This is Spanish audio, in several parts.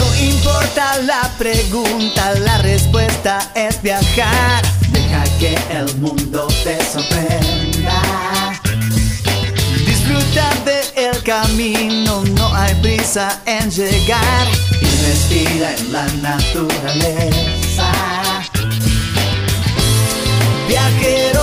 No importa la pregunta, la respuesta es viajar. Deja que el mundo te sorprenda. Disfruta del camino, no hay prisa en llegar. Y respira en la naturaleza. Viajero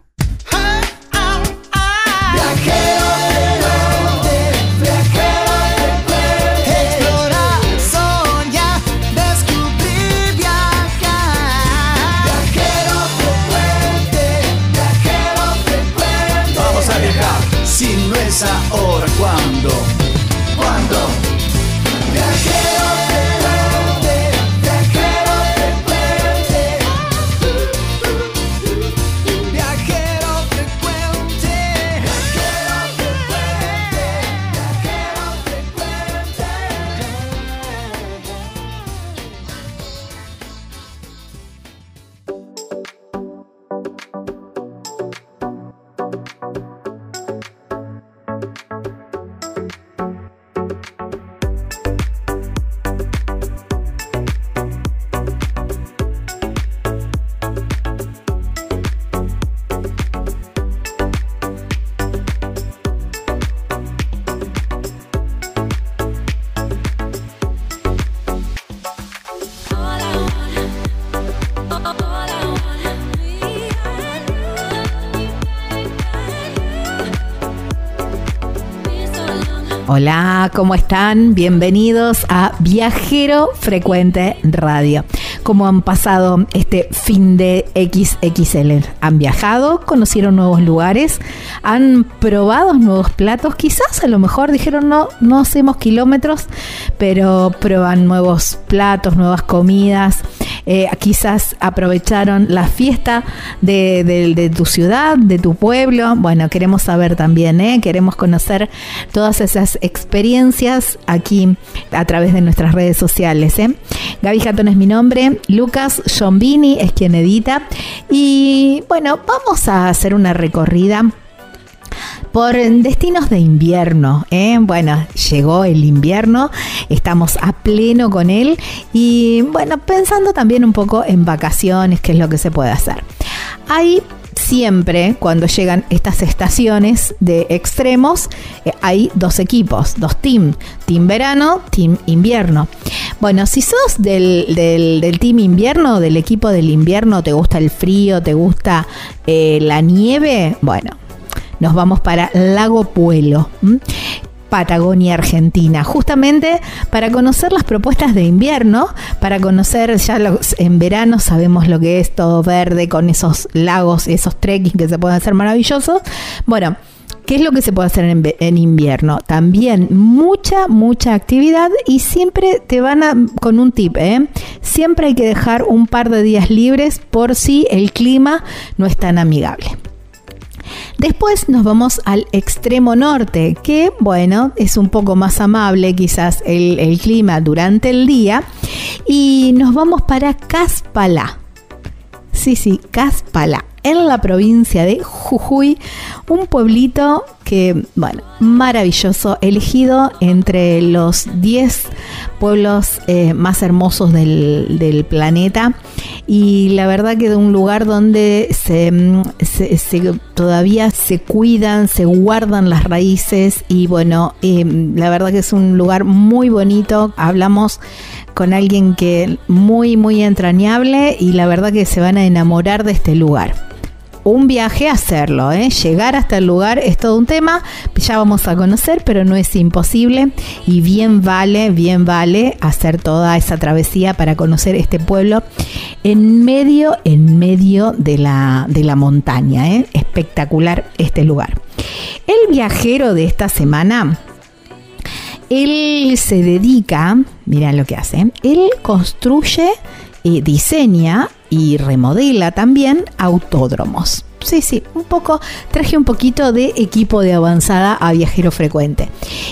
Ahora, Hola, ¿cómo están? Bienvenidos a Viajero Frecuente Radio. ¿Cómo han pasado este fin de XXL? ¿Han viajado? ¿Conocieron nuevos lugares? ¿Han probado nuevos platos? Quizás a lo mejor dijeron no, no hacemos kilómetros, pero prueban nuevos platos, nuevas comidas. Eh, quizás aprovecharon la fiesta de, tu ciudad, de tu pueblo. Bueno, queremos saber también, ¿eh? queremos conocer todas esas experiencias aquí a través de nuestras redes sociales. ¿eh? Gaby Jatón es mi nombre, Lucas Giombini es quien edita. Y bueno, vamos a hacer una recorrida por destinos de invierno. ¿eh? Bueno, llegó el invierno, estamos a pleno con él y bueno, pensando también un poco en vacaciones, qué es lo que se puede hacer. Hay siempre, cuando llegan estas estaciones de extremos, eh, hay dos equipos, dos teams, team verano, team invierno. Bueno, si sos del, del, team invierno, del equipo del invierno, te gusta el frío, te gusta eh, la nieve, bueno, nos vamos para Lago Puelo. Patagonia, Argentina, justamente para conocer las propuestas de invierno, para conocer ya en verano sabemos lo que es todo verde con esos lagos, esos trekking que se pueden hacer maravillosos. Bueno, ¿Qué es lo que se puede hacer en, en invierno? También mucha, mucha actividad y siempre te van a, con un tip, ¿eh? Siempre hay que dejar un par de días libres por si el clima no es tan amigable. Después nos vamos al extremo norte, que bueno, es un poco más amable quizás el, clima durante el día. Y nos vamos para Caspalá. Sí, sí, Caspalá. En la provincia de Jujuy, un pueblito que, bueno, maravilloso, elegido entre los 10 pueblos eh, más hermosos del, planeta. Y la verdad que de un lugar donde se, se, todavía se cuidan, se guardan las raíces y bueno, eh, la verdad que es un lugar muy bonito, hablamos con alguien que muy muy entrañable y la verdad que se van a enamorar de este lugar un viaje hacerlo, ¿eh? llegar hasta el lugar es todo un tema, ya vamos a conocer, pero no es imposible y bien vale, bien vale hacer toda esa travesía para conocer este pueblo en medio, en medio de la, de la montaña, ¿eh? espectacular este lugar. El viajero de esta semana él se dedica, mira lo que hace, él construye, diseña y remodela también autódromos. Sí, sí, un poco, traje un poquito de equipo de avanzada a viajero frecuente.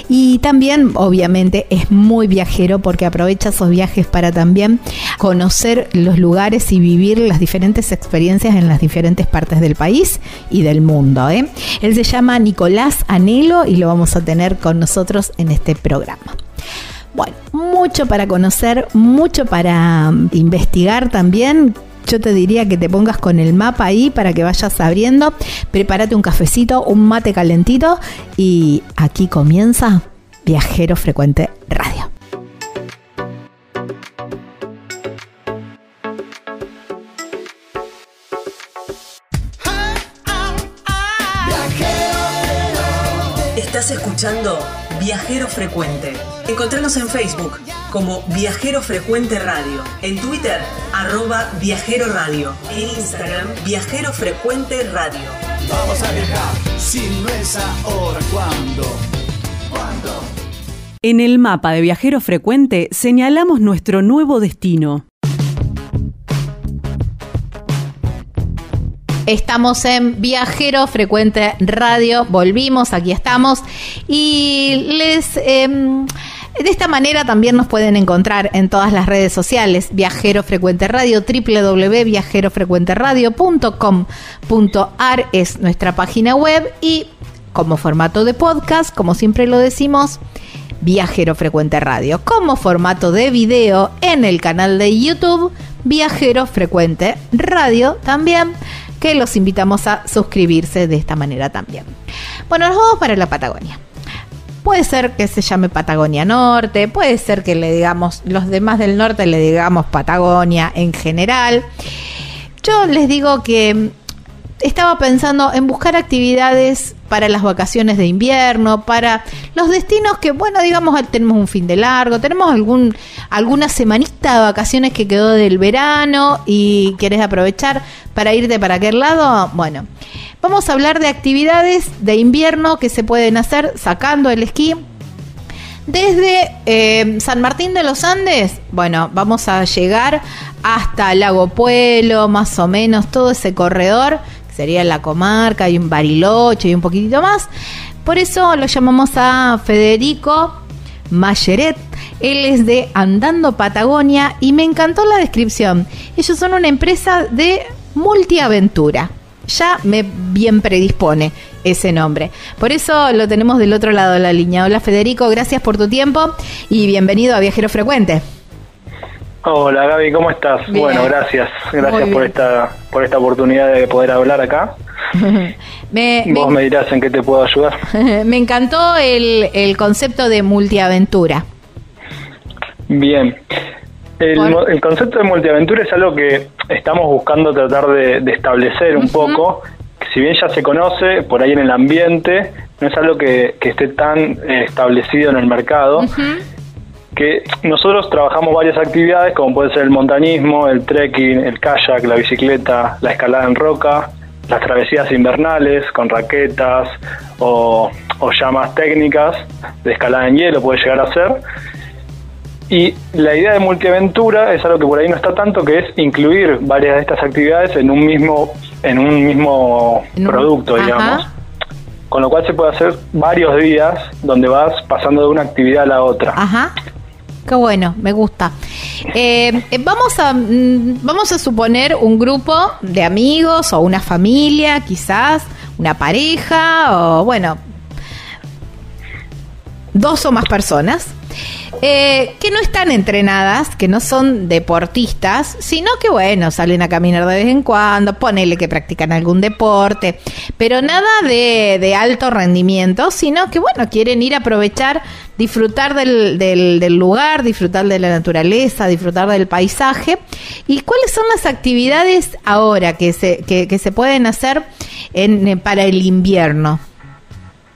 Y también, obviamente, es muy viajero porque aprovecha esos viajes para también conocer los lugares y vivir las diferentes experiencias en las diferentes partes del país y del mundo. ¿eh? Él se llama Nicolás Anelo y lo vamos a tener con nosotros en este programa. Bueno, mucho para conocer, mucho para mm, investigar también yo te diría que te pongas con el mapa ahí para que vayas abriendo. Prepárate un cafecito, un mate calentito y aquí comienza Viajero Frecuente Radio. Estás escuchando Viajero Frecuente. Encontrarnos en Facebook como Viajero Frecuente Radio, en Twitter arroba Viajero Radio, en Instagram Viajero Frecuente Radio. Vamos a viajar, si no es ahora, ¿cuándo? ¿Cuándo? En el mapa de Viajero Frecuente señalamos nuestro nuevo destino. Estamos en Viajero Frecuente Radio, volvimos, aquí estamos. Y les... Em, de esta manera también nos pueden encontrar en todas las redes sociales, Viajero Frecuente Radio, www.viajerofrecuenteradio.com.ar es nuestra página web. Y como formato de podcast, como siempre lo decimos, Viajero Frecuente Radio. Como formato de video en el canal de YouTube, Viajero Frecuente Radio también que los invitamos a suscribirse de esta manera también. Bueno, nos vamos para la Patagonia. Puede ser que se llame Patagonia Norte, puede ser que le digamos, los demás del norte le digamos Patagonia en general. Yo les digo que estaba pensando en buscar actividades para las vacaciones de invierno, para los destinos que, bueno, digamos, tenemos un fin de largo, tenemos algún, alguna semanita de vacaciones que quedó del verano y quieres aprovechar para irte para aquel lado. Bueno, vamos a hablar de actividades de invierno que se pueden hacer sacando el esquí. Desde eh, San Martín de los Andes, bueno, vamos a llegar hasta Lago Puelo, más o menos, todo ese corredor sería la comarca y un Bariloche y un poquitito más. Por eso lo llamamos a Federico Mayeret. Él es de Andando Patagonia y me encantó la descripción. Ellos son una empresa de multiaventura. Ya me bien predispone ese nombre. Por eso lo tenemos del otro lado de la línea. Hola Federico, gracias por tu tiempo y bienvenido a Viajero Frecuente. Hola Gaby, ¿cómo estás? Bueno, gracias. Gracias por esta, por esta oportunidad de poder hablar acá. Vos me, dirás en qué te puedo ayudar. me encantó el, el concepto de multiaventura. Bien. El, concepto de multiaventura es algo que estamos buscando tratar de, establecer un poco. Si bien ya se conoce por ahí en el ambiente, no es algo que, esté tan eh, establecido en el mercado que nosotros trabajamos varias actividades como puede ser el montañismo, el trekking, el kayak, la bicicleta, la escalada en roca, las travesías invernales con raquetas o, o llamas técnicas de escalada en hielo puede llegar a ser. Y la idea de multiaventura es algo que por ahí no está tanto, que es incluir varias de estas actividades en un mismo, en un mismo producto, digamos. Con lo cual se puede hacer varios días donde vas pasando de una actividad a la otra. Ajá. Qué bueno, me gusta. Eh, eh, vamos, a, mm, vamos a suponer un grupo de amigos o una familia, quizás, una pareja o bueno, dos o más personas eh, que no están entrenadas, que no son deportistas, sino que bueno, salen a caminar de vez en cuando, ponele que practican algún deporte, pero nada de, de alto rendimiento, sino que bueno, quieren ir a aprovechar, disfrutar del, del, del lugar, disfrutar de la naturaleza, disfrutar del paisaje. ¿Y cuáles son las actividades ahora que se, que, que se pueden hacer en, para el invierno?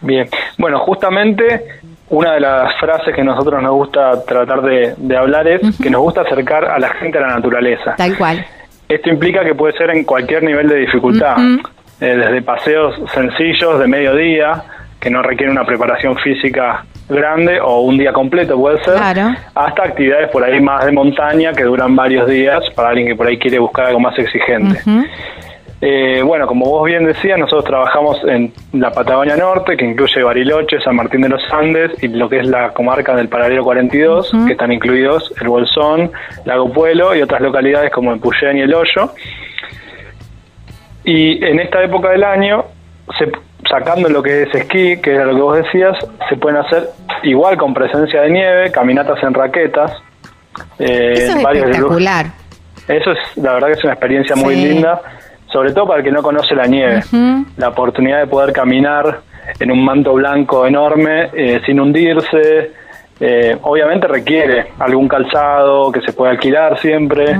Bien, bueno, justamente una de las frases que nosotros nos gusta tratar de, de hablar es que nos gusta acercar a la gente a la naturaleza. Tal cual. Esto implica que puede ser en cualquier nivel de dificultad, eh, desde paseos sencillos de mediodía, que no requieren una preparación física grande o un día completo puede ser, Claro. hasta actividades por ahí más de montaña que duran varios días para alguien que por ahí quiere buscar algo más exigente. Ujú. Eh, bueno, como vos bien decías, nosotros trabajamos en la Patagonia Norte, que incluye Bariloche, San Martín de los Andes y lo que es la comarca del Paralelo 42, que están incluidos el Bolsón, Lago Puelo y otras localidades como el Puyén y el Hoyo. Y en esta época del año, se- sacando lo que es esquí, que era lo que vos decías, se pueden hacer igual con presencia de nieve, caminatas en raquetas. eh, Eso es espectacular. eso es, la verdad que es una experiencia muy Sí. linda, sobre todo para el que no conoce la nieve. La oportunidad de poder caminar en un manto blanco enorme, eh, sin hundirse. eh, obviamente requiere algún calzado que se pueda alquilar siempre,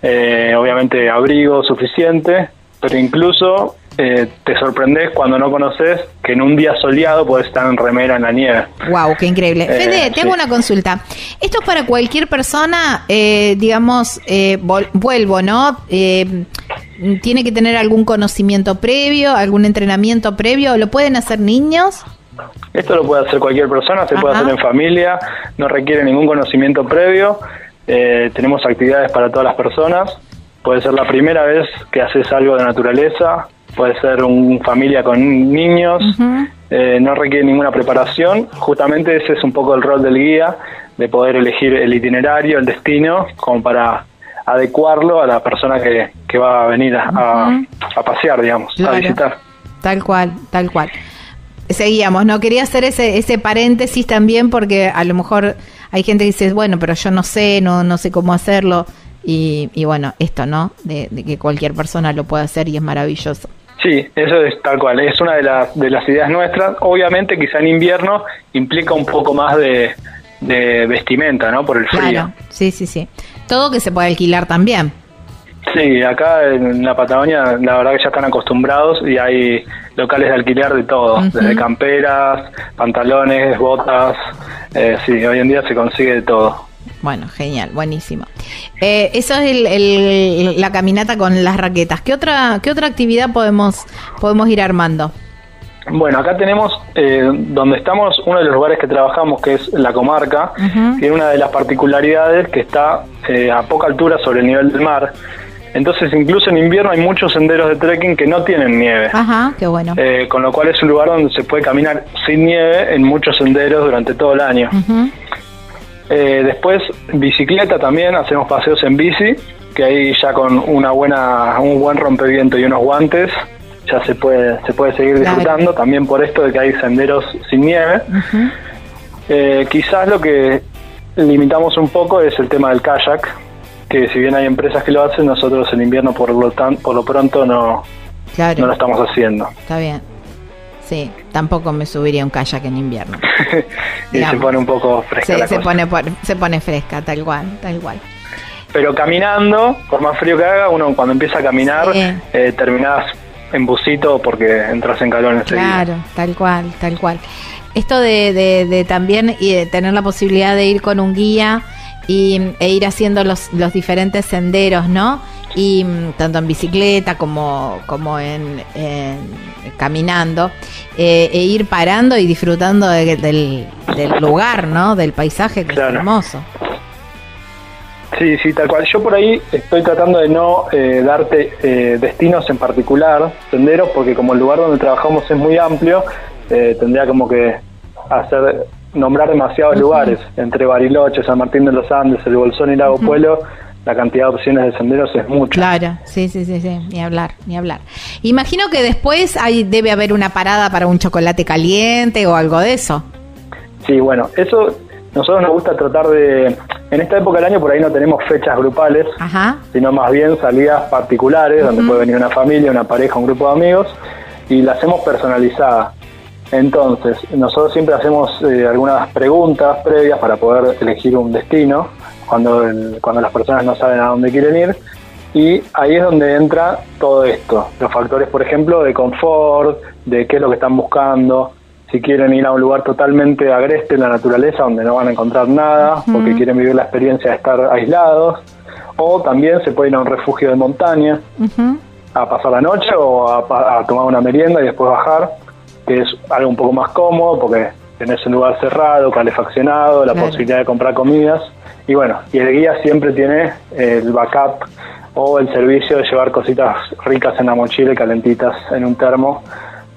eh, obviamente abrigo suficiente, pero incluso eh, te sorprendes cuando no conoces que en un día soleado puedes estar en remera en la nieve. Wow, qué increíble. Fede, te hago sí. una consulta. Esto es para cualquier persona, eh, digamos, eh, vuelvo, ¿no? ¿Tiene que tener algún conocimiento previo, algún entrenamiento previo? ¿Lo pueden hacer niños? Esto lo puede hacer cualquier persona, se puede hacer en familia, no requiere ningún conocimiento previo. Eh, tenemos actividades para todas las personas. Puede ser la primera vez que haces algo de naturaleza, puede ser una familia con niños, eh, no requiere ninguna preparación. Justamente ese es un poco el rol del guía, de poder elegir el itinerario, el destino, como para adecuarlo a la persona que, que va a venir a, a- a pasear, digamos, Claro. a visitar. Tal cual, tal cual. Seguíamos, ¿no? Quería hacer ese, ese paréntesis también porque a lo mejor hay gente que dice, bueno, pero yo no sé, no, no sé cómo hacerlo. Y, y bueno, esto, ¿no? De, de que cualquier persona lo pueda hacer y es maravilloso. Sí, eso es tal cual, es una de las, de las ideas nuestras. Obviamente quizá en invierno implica un poco más de, de vestimenta, ¿no? Por el frío. Claro, sí, sí, sí. Todo que se puede alquilar también. Sí, acá en la Patagonia la verdad que ya están acostumbrados y hay locales de alquiler de todo, desde camperas, pantalones, botas, eh, sí, hoy en día se consigue de todo. Bueno, genial, buenísimo. Eh, eso es el- el- la caminata con las raquetas. ¿Qué otra, qué otra actividad podemos, podemos ir armando? Bueno, acá tenemos eh, donde estamos, uno de los lugares que trabajamos, que es la comarca, tiene una de las particularidades que está eh, a poca altura sobre el nivel del mar. Entonces, incluso en invierno hay muchos senderos de trekking que no tienen nieve. Ajá, qué bueno. Eh, con lo cual es un lugar donde se puede caminar sin nieve en muchos senderos durante todo el año. Eh, después, bicicleta también, hacemos paseos en bici, que ahí ya con una buena, un buen rompeviento y unos guantes ya se puede, se puede seguir Claro. disfrutando, también por esto de que hay senderos sin nieve. Eh, quizás lo que limitamos un poco es el tema del kayak, que si bien hay empresas que lo hacen, nosotros en invierno por lo, tan, por lo pronto no, Claro. no lo estamos haciendo. Está bien. Sí, tampoco me subiría un kayak en invierno. y Digamos. se pone un poco fresca Sí, la se cosa. pone, se pone fresca, tal cual, tal cual. Pero caminando, por más frío que haga, uno cuando empieza a caminar, Sí. eh, terminás en busito porque entras en calor enseguida. Claro, tal cual, tal cual. Esto de, de, de también y de tener la posibilidad de ir con un guía y, e ir haciendo los, los diferentes senderos, ¿no? Y mm, tanto en bicicleta como, como en, en- caminando, eh, e ir parando y disfrutando de- del, del lugar, ¿no? Del paisaje que Claro. es hermoso. Sí, sí, tal cual. Yo por ahí estoy tratando de no eh, darte eh, destinos en particular, senderos, porque como el lugar donde trabajamos es muy amplio, eh, tendría como que hacer nombrar demasiados lugares, entre Bariloche, San Martín de los Andes, el Bolsón y Lago Pueblo, la cantidad de opciones de senderos es mucha. Claro, sí, sí, sí, sí, ni hablar, ni hablar. Imagino que después hay, debe haber una parada para un chocolate caliente o algo de eso. Sí, bueno, eso nosotros nos gusta tratar de, en esta época del año por ahí no tenemos fechas grupales, sino más bien salidas particulares, donde puede venir una familia, una pareja, un grupo de amigos, y la hacemos personalizada. Entonces, nosotros siempre hacemos eh, algunas preguntas previas para poder elegir un destino cuando, cuando las personas no saben a dónde quieren ir. Y ahí es donde entra todo esto, los factores, por ejemplo, de confort, de qué es lo que están buscando, si quieren ir a un lugar totalmente agreste en la naturaleza donde no van a encontrar nada, porque quieren vivir la experiencia de estar aislados, o también se pueden ir a un refugio de montaña a pasar la noche o a, tomar una merienda y después bajar, que es algo un poco más cómodo porque tenés un lugar cerrado, calefaccionado, la posibilidad de comprar comidas. Y bueno, y el guía siempre tiene el backup o el servicio de llevar cositas ricas en la mochila y calentitas en un termo,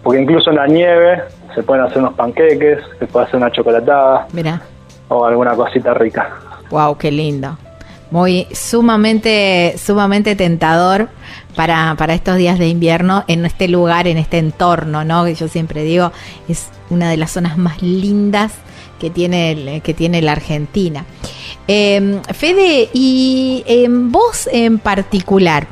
porque incluso en la nieve se pueden hacer unos panqueques, se puede hacer una chocolatada Mira. o alguna cosita rica. Wow, qué lindo. Muy sumamente, sumamente tentador para, para estos días de invierno en este lugar, en este entorno, ¿no? Que yo siempre digo, es una de las zonas más lindas que tiene, que tiene la Argentina. Em, Fede, y en vos en particular,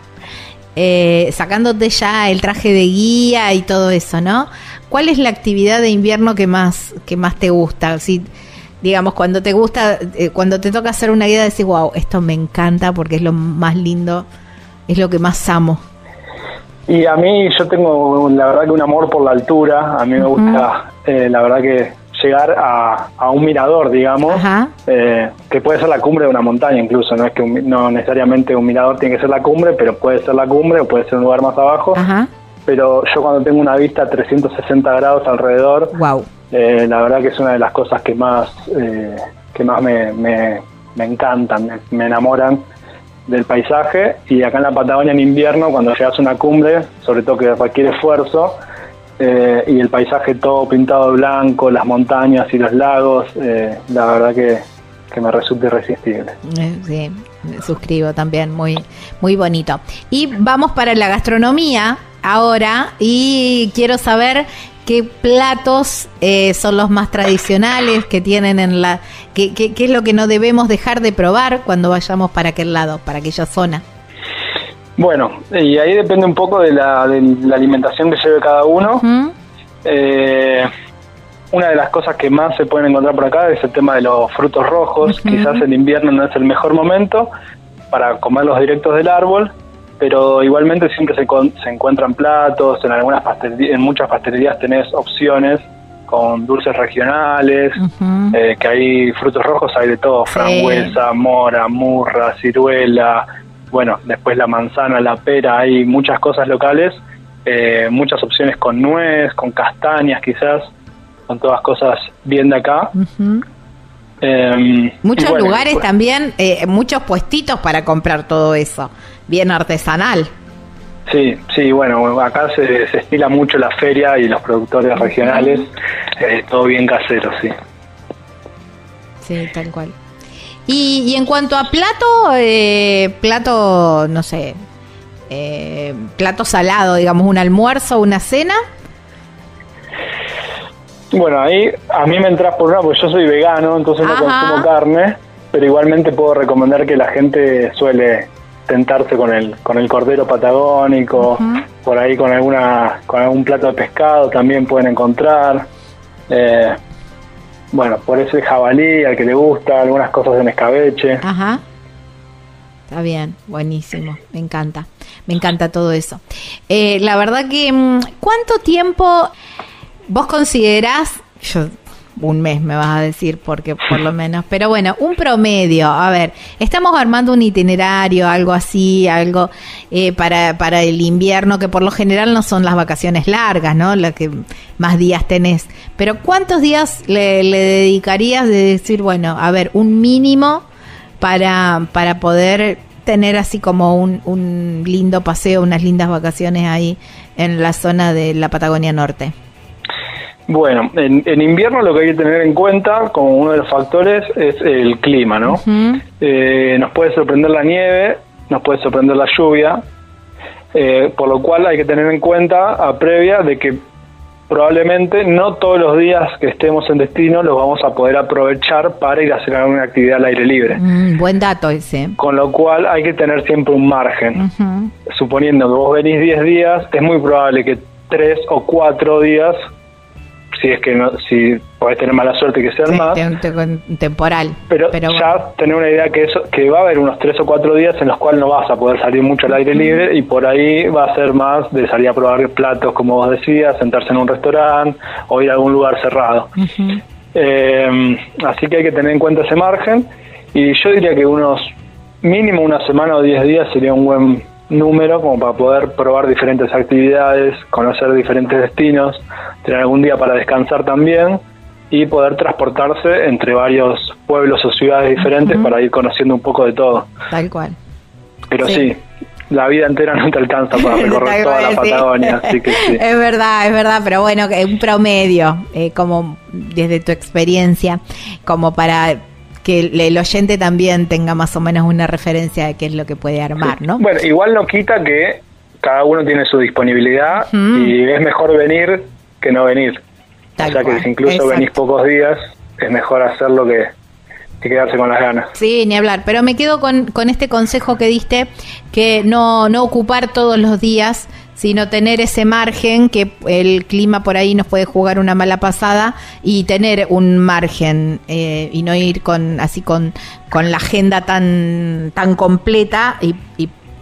eh, sacándote ya el traje de guía y todo eso, ¿no? ¿Cuál es la actividad de invierno que más, que más te gusta? Si, digamos, cuando te gusta, eh, cuando te toca hacer una guía, decís, wow, esto me encanta porque es lo más lindo, es lo que más amo. Y a mí yo tengo la verdad que un amor por la altura, a mí me gusta, eh, la verdad que llegar a, un mirador, digamos, eh, que puede ser la cumbre de una montaña incluso, no es que no necesariamente un mirador tiene que ser la cumbre, pero puede ser la cumbre o puede ser un lugar más abajo. Pero yo cuando tengo una vista a 360 grados alrededor, wow. Eh, la verdad que es una de las cosas que más, eh, que más me, me, encantan, me, enamoran del paisaje y acá en la Patagonia en invierno cuando llegas a una cumbre, sobre todo que requiere esfuerzo, eh, y el paisaje todo pintado de blanco, las montañas y los lagos, eh, la verdad que, me resulta irresistible. Eh, sí, me suscribo también, muy, muy bonito. Y vamos para la gastronomía ahora y quiero saber qué platos son los más tradicionales que tienen en la... Qué es lo que no debemos dejar de probar cuando vayamos para aquel lado, para aquella zona. Bueno, y ahí depende un poco de la, alimentación que lleve cada uno. Eh, una de las cosas que más se pueden encontrar por acá es el tema de los frutos rojos. Quizás el invierno no es el mejor momento para comerlos directos del árbol, pero igualmente siempre se, se encuentran platos, en algunas en muchas pastelerías tenés opciones con dulces regionales, eh, que hay frutos rojos, hay de todo, frambuesa, mora, murra, ciruela, bueno, después la manzana, la pera, hay muchas cosas locales, eh, muchas opciones con nuez, con castañas quizás, son todas cosas bien de acá. Em, muchos lugares también, eh, muchos puestitos para comprar todo eso, bien artesanal. Sí, sí, bueno, acá se, se estila mucho la feria y los productores regionales, eh, todo bien casero, sí. Sí, tal cual. Y, en cuanto a plato, eh, plato, no sé, eh, plato salado, digamos, un almuerzo, una cena. Bueno, ahí a mí me entras por una, porque yo soy vegano, entonces no consumo carne, pero igualmente puedo recomendar que la gente suele tentarse con el con el cordero patagónico, por ahí con alguna con algún plato de pescado también pueden encontrar. Eh, bueno, por ese jabalí al que le gusta, algunas cosas en escabeche. Ajá. Está bien, buenísimo, me encanta, me encanta todo eso. Eh, la verdad que, mm, ¿cuánto tiempo vos considerás, yo un mes me vas a decir, porque por lo menos, pero bueno, un promedio, a ver, estamos armando un itinerario, algo así, algo eh, para, para el invierno, que por lo general no son las vacaciones largas, ¿no? La que más días tenés, pero ¿cuántos días le, dedicarías de decir, bueno, a ver, un mínimo para, para poder tener así como un, un lindo paseo, unas lindas vacaciones ahí en la zona de la Patagonia Norte? Bueno, en, invierno lo que hay que tener en cuenta como uno de los factores es el clima, ¿no? Eh, nos puede sorprender la nieve, nos puede sorprender la lluvia, eh, por lo cual hay que tener en cuenta a previa de que probablemente no todos los días que estemos en destino los vamos a poder aprovechar para ir a hacer alguna actividad al aire libre. Mm, buen dato ese. Con lo cual hay que tener siempre un margen. Suponiendo que vos venís 10 días, es muy probable que 3 o 4 días si es que no, si podés tener mala suerte que sean más. temporal. Pero, ya tener una idea que eso que va a haber unos tres o cuatro días en los cuales no vas a poder salir mucho al aire libre y por ahí va a ser más de salir a probar platos, como vos decías, sentarse en un restaurante o ir a algún lugar cerrado. Eh, así que hay que tener en cuenta ese margen y yo diría que unos mínimo una semana o diez días sería un buen número como para poder probar diferentes actividades, conocer diferentes destinos, tener algún día para descansar también y poder transportarse entre varios pueblos o ciudades diferentes para ir conociendo un poco de todo. Tal cual. Pero sí, la vida entera no te alcanza para recorrer toda la Patagonia, así que sí. Es verdad, es verdad, pero bueno, un promedio, eh, como desde tu experiencia, como para que el oyente también tenga más o menos una referencia de qué es lo que puede armar, ¿no? Bueno, igual no quita que cada uno tiene su disponibilidad y es mejor venir que no venir. o sea que si incluso venís pocos días, es mejor hacerlo que, que quedarse con las ganas. Sí, ni hablar. Pero me quedo con, con este consejo que diste, que no, no ocupar todos los días, sino tener ese margen que el clima por ahí nos puede jugar una mala pasada y tener un margen eh, y no ir con así con, con la agenda tan tan completa y,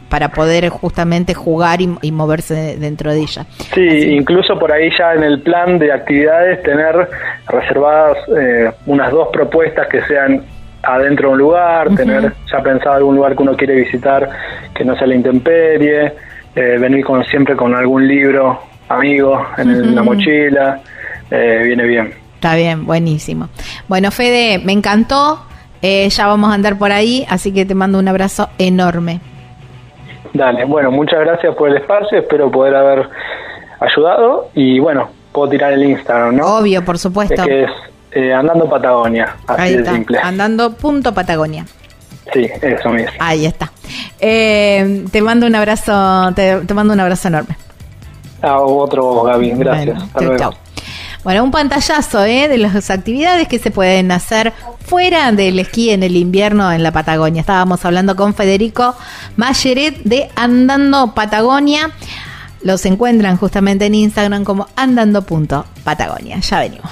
para poder justamente jugar y, moverse dentro de ella. Sí, incluso por ahí ya en el plan de actividades tener reservadas eh, unas dos propuestas que sean adentro de un lugar, tener ya pensado algún lugar que uno quiere visitar que no sea la intemperie, eh, venir con, siempre con algún libro amigo en, la mochila, eh, viene bien. Está bien, buenísimo. Bueno, Fede, me encantó, eh, ya vamos a andar por ahí, así que te mando un abrazo enorme. Dale, bueno, muchas gracias por el espacio, espero poder haber ayudado y bueno, puedo tirar el Instagram, ¿no? Obvio, por supuesto. que es Andando Patagonia, así de simple. Andando punto Patagonia. Sí, eso mismo. Ahí está. Eh, te mando un abrazo, te, mando un abrazo enorme. Ah, otro, Gaby, gracias. Bueno, un pantallazo ¿eh? de las actividades que se pueden hacer fuera del esquí en el invierno en la Patagonia. Estábamos hablando con Federico Mayeret de Andando Patagonia. Los encuentran justamente en Instagram como andando.patagonia. Ya venimos.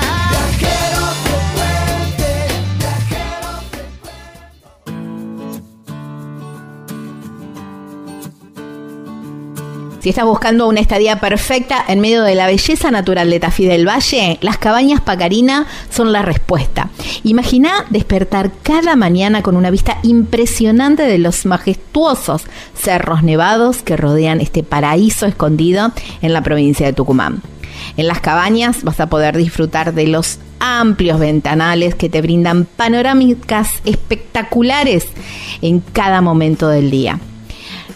Si estás buscando una estadía perfecta en medio de la belleza natural de Tafí del Valle, las cabañas Pacarina son la respuesta. Imagina despertar cada mañana con una vista impresionante de los majestuosos cerros nevados que rodean este paraíso escondido en la provincia de Tucumán. En las cabañas vas a poder disfrutar de los amplios ventanales que te brindan panorámicas espectaculares en cada momento del día.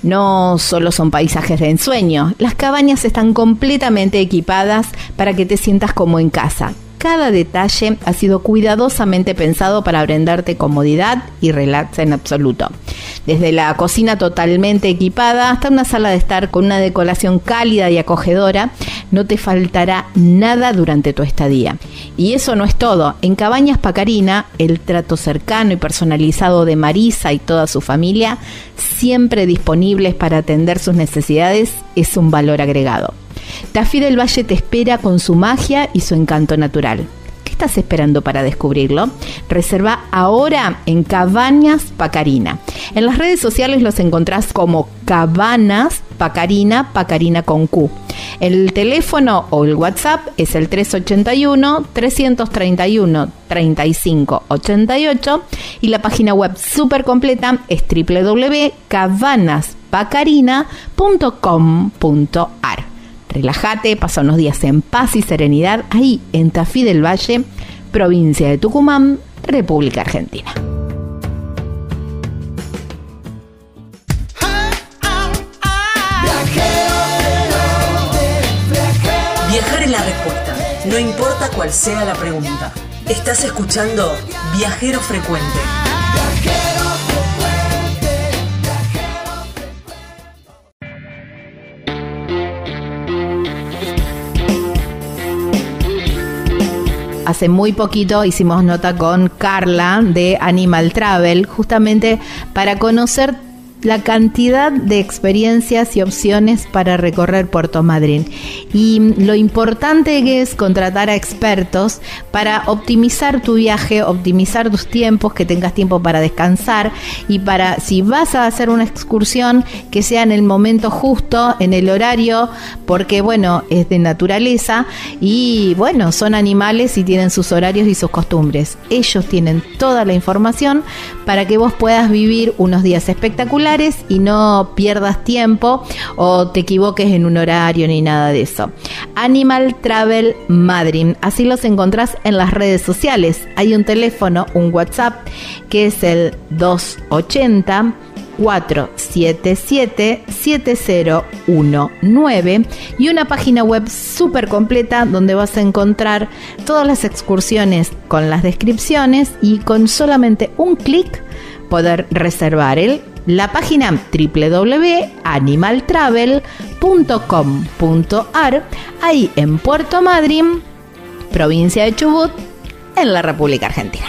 No solo son paisajes de ensueño, las cabañas están completamente equipadas para que te sientas como en casa, cada detalle ha sido cuidadosamente pensado para brindarte comodidad y relax en absoluto. Desde la cocina totalmente equipada hasta una sala de estar con una decoración cálida y acogedora, no te faltará nada durante tu estadía. Y eso no es todo. En Cabañas Pacarina, el trato cercano y personalizado de Marisa y toda su familia, siempre disponibles para atender sus necesidades, es un valor agregado. Tafí del Valle te espera con su magia y su encanto natural. ¿Qué estás esperando para descubrirlo? Reserva ahora en Cabañas Pacarina. En las redes sociales los encontrás como Cabanas Pacarina, Pacarina con Q. El teléfono o el WhatsApp es el 381-331-3588 y la página web súper completa es www.cabanaspacarina.com.ar. Relájate, pasa unos días en paz y serenidad ahí en Tafí del Valle, provincia de Tucumán, República Argentina. Viajar es la respuesta, no importa cuál sea la pregunta. Estás escuchando Viajero Frecuente. Hace muy poquito hicimos nota con Carla de Animal Travel, justamente para conocer la cantidad de experiencias y opciones para recorrer Puerto Madryn y lo importante es contratar a expertos para optimizar tu viaje, optimizar tus tiempos, que tengas tiempo para descansar y para si vas a hacer una excursión que sea en el momento justo, en el horario, porque bueno, es de naturaleza y bueno, son animales y tienen sus horarios y sus costumbres. Ellos tienen toda la información para que vos puedas vivir unos días espectaculares y no pierdas tiempo o te equivoques en un horario ni nada de eso. Animal Travel Madrid, así los encontrás en las redes sociales. Hay un teléfono, un WhatsApp que es el 280 477-7019 y una página web súper completa donde vas a encontrar todas las excursiones con las descripciones y con solamente un clic poder reservar el la página www.animaltravel.com.ar, ahí en Puerto Madryn, provincia de Chubut, en la República Argentina.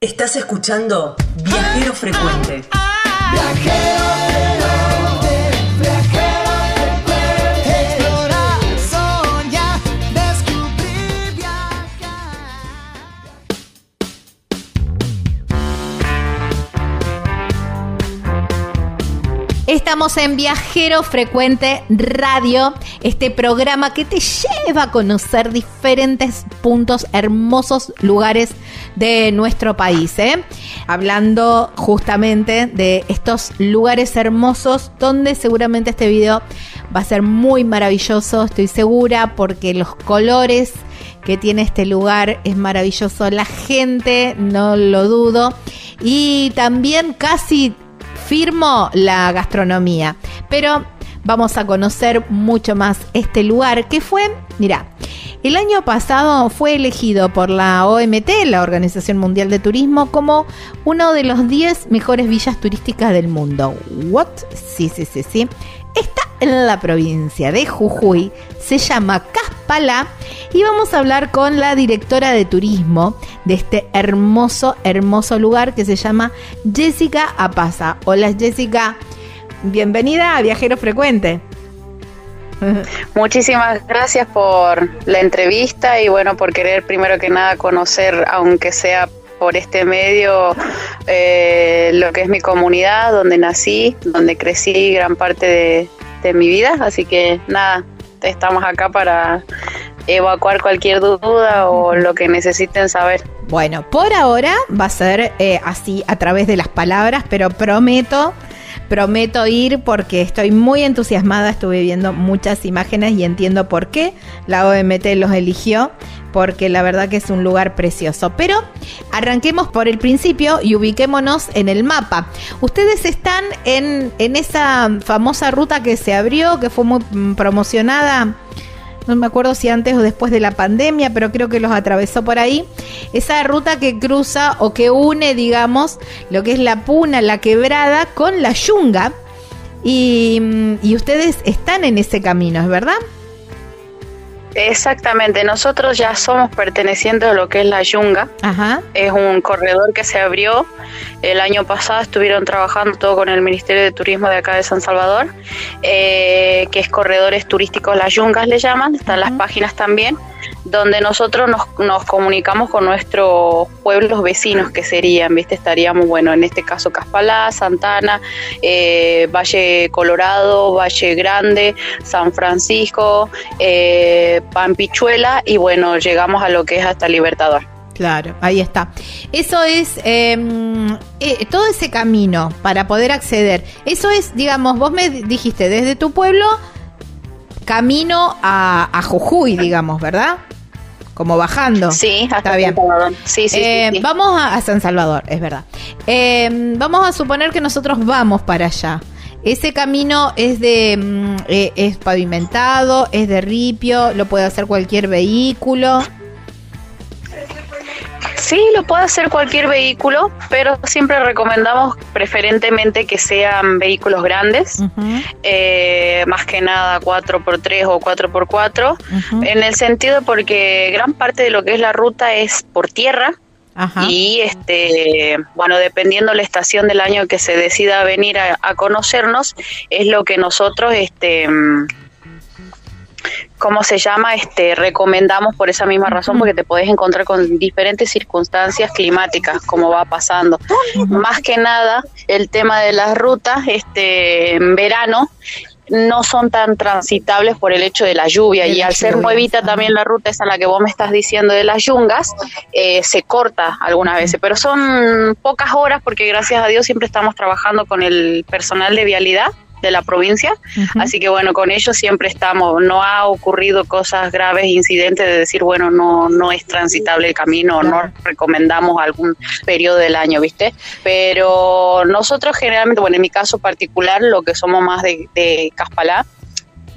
Estás escuchando Viajero Frecuente. Estamos en Viajero Frecuente Radio, este programa que te lleva a conocer diferentes puntos, hermosos lugares de nuestro país. ¿eh? Hablando justamente de estos lugares hermosos donde seguramente este video va a ser muy maravilloso, estoy segura, porque los colores que tiene este lugar es maravilloso, la gente, no lo dudo, y también casi firmo la gastronomía. Pero vamos a conocer mucho más este lugar que fue, mira, el año pasado fue elegido por la OMT, la Organización Mundial de Turismo, como uno de los 10 mejores villas turísticas del mundo. ¿What? Sí, sí, sí, sí. Está en la provincia de Jujuy, se llama Caspala y vamos a hablar con la directora de turismo de este hermoso, hermoso lugar que se llama Jessica Apaza. Hola Jessica, bienvenida a Viajero Frecuente. Muchísimas gracias por la entrevista y bueno, por querer primero que nada conocer, aunque sea por este medio, eh, lo que es mi comunidad, donde nací, donde crecí gran parte de, mi vida. Así que nada, estamos acá para evacuar cualquier duda o lo que necesiten saber. Bueno, por ahora va a ser eh, así a través de las palabras, pero prometo prometo ir porque estoy muy entusiasmada, estuve viendo muchas imágenes y entiendo por qué la OMT los eligió, porque la verdad que es un lugar precioso. Pero arranquemos por el principio y ubiquémonos en el mapa. Ustedes están en, en esa famosa ruta que se abrió, que fue muy promocionada no me acuerdo si antes o después de la pandemia, pero creo que los atravesó por ahí. Esa ruta que cruza o que une, digamos, lo que es la puna, la quebrada, con la yunga. Y, mm, y ustedes están en ese camino, ¿es verdad? Exactamente, nosotros ya somos pertenecientes a lo que es la Yunga. Es un corredor que se abrió. El año pasado estuvieron trabajando todo con el Ministerio de Turismo de acá de San Salvador, eh, que es corredores turísticos, las Yungas le llaman, están las páginas también donde nosotros nos, nos, comunicamos con nuestros pueblos vecinos que serían, ¿viste? Estaríamos, bueno, en este caso Caspalá, Santana, eh, Valle Colorado, Valle Grande, San Francisco, eh, Pampichuela y bueno, llegamos a lo que es hasta Libertador. Claro, ahí está. Eso es em, eh, todo ese camino para poder acceder. Eso es, digamos, vos me dijiste desde tu pueblo camino a, a Jujuy, digamos, ¿verdad? Como bajando. Sí, está bien. Sí, sí, eh, Vamos a, San Salvador, es verdad. Eh, vamos a suponer que nosotros vamos para allá. Ese camino es de mm, eh, es pavimentado, es de ripio, lo puede hacer cualquier vehículo. Sí, lo puede hacer cualquier vehículo, pero siempre recomendamos preferentemente que sean vehículos grandes, eh, más que nada 4x3 o 4x4, en el sentido porque gran parte de lo que es la ruta es por tierra. Y este, bueno, dependiendo la estación del año que se decida venir a, a conocernos, es lo que nosotros este ¿cómo se llama? Este, recomendamos por esa misma razón, porque te puedes encontrar con diferentes circunstancias climáticas, como va pasando. Más que nada, el tema de las rutas, este, en verano, no son tan transitables por el hecho de la lluvia. Y al ser nuevita también la ruta esa en la que vos me estás diciendo de las yungas eh, se corta algunas veces. Pero son pocas horas porque gracias a Dios siempre estamos trabajando con el personal de vialidad de la provincia. Así que bueno, con ellos siempre estamos. No ha ocurrido cosas graves, incidentes de decir, bueno, no, no es transitable el camino, no recomendamos algún periodo del año, ¿viste? Pero nosotros generalmente, bueno, en mi caso particular, lo que somos más de, de Caspalá,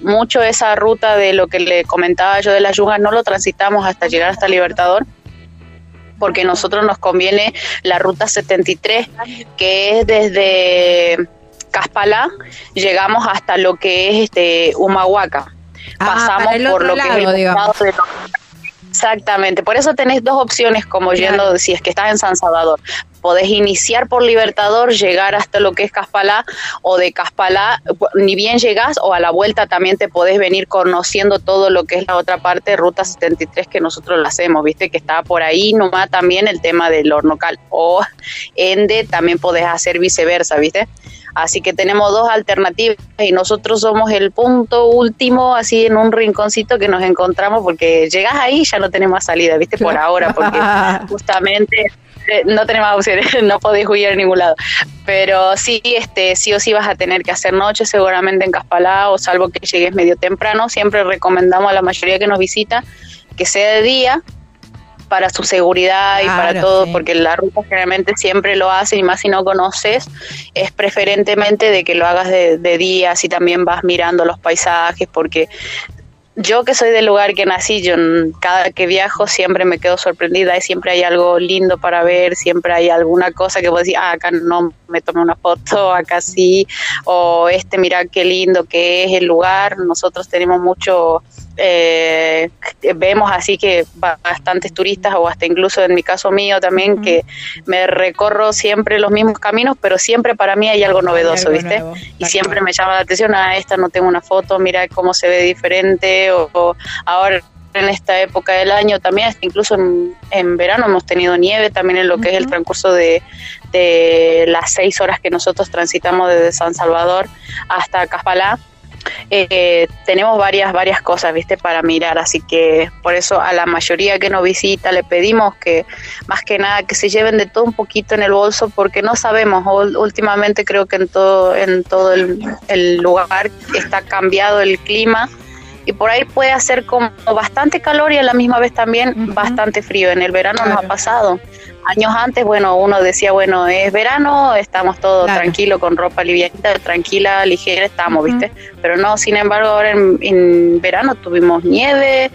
mucho esa ruta de lo que le comentaba yo de las yungas no lo transitamos hasta llegar hasta Libertador porque nosotros nos conviene la ruta 73 que es desde Caspalá, llegamos hasta lo que es este Humahuaca. Ah, Pasamos por lo que es el digamos. de Exactamente, por eso tenés dos opciones como yendo, si es que estás en San Salvador. Podés iniciar por Libertador, llegar hasta lo que es Caspalá, o de Caspalá, ni bien llegás, o a la vuelta también te podés venir conociendo todo lo que es la otra parte, Ruta 73, que nosotros la hacemos, viste, que está por ahí nomás también el tema del hornocal. O Ende también podés hacer viceversa, viste. Así que tenemos dos alternativas y nosotros somos el punto último, así en un rinconcito que nos encontramos, porque llegas ahí y ya no tenemos salida, ¿viste? Por ahora, porque justamente eh, no tenemos opciones, no podéis huir a ningún lado. Pero sí, este, sí o sí vas a tener que hacer noche seguramente en Caspalá, o salvo que llegues medio temprano. Siempre recomendamos a la mayoría que nos visita que sea de día, para su seguridad y para todo, porque la ruta generalmente siempre lo hacen y más si no conoces, es preferentemente de que lo hagas de, de día, si también vas mirando los paisajes, porque yo que soy del lugar que nací, yo cada que viajo siempre me quedo sorprendida y siempre hay algo lindo para ver, siempre hay alguna cosa que vos decís, ah, acá no me tomé una foto, acá sí, o este, mira qué lindo que es el lugar. Nosotros tenemos mucho eh, vemos así que bastantes turistas o hasta incluso en mi caso mío también que me recorro siempre los mismos caminos, pero siempre para mí hay algo novedoso, ¿viste? y siempre me llama la atención, ah, esta no tengo una foto, mira cómo se ve diferente o, ahora en esta época del año también, incluso en, verano hemos tenido nieve también en lo que es el transcurso de, de las seis horas que nosotros transitamos desde San Salvador hasta Caspalá eh, tenemos varias, varias cosas, viste, para mirar, así que por eso a la mayoría que nos visita le pedimos que más que nada que se lleven de todo un poquito en el bolso porque no sabemos, últimamente creo que en todo, en todo el, lugar está cambiado el clima y por ahí puede hacer como bastante calor y a la misma vez también bastante frío. En el verano nos ha pasado años antes, bueno, uno decía, bueno, es verano, estamos todos tranquilos, con ropa livianita, tranquila, ligera, estamos, ¿viste? Pero no, sin embargo, ahora en, verano tuvimos nieve,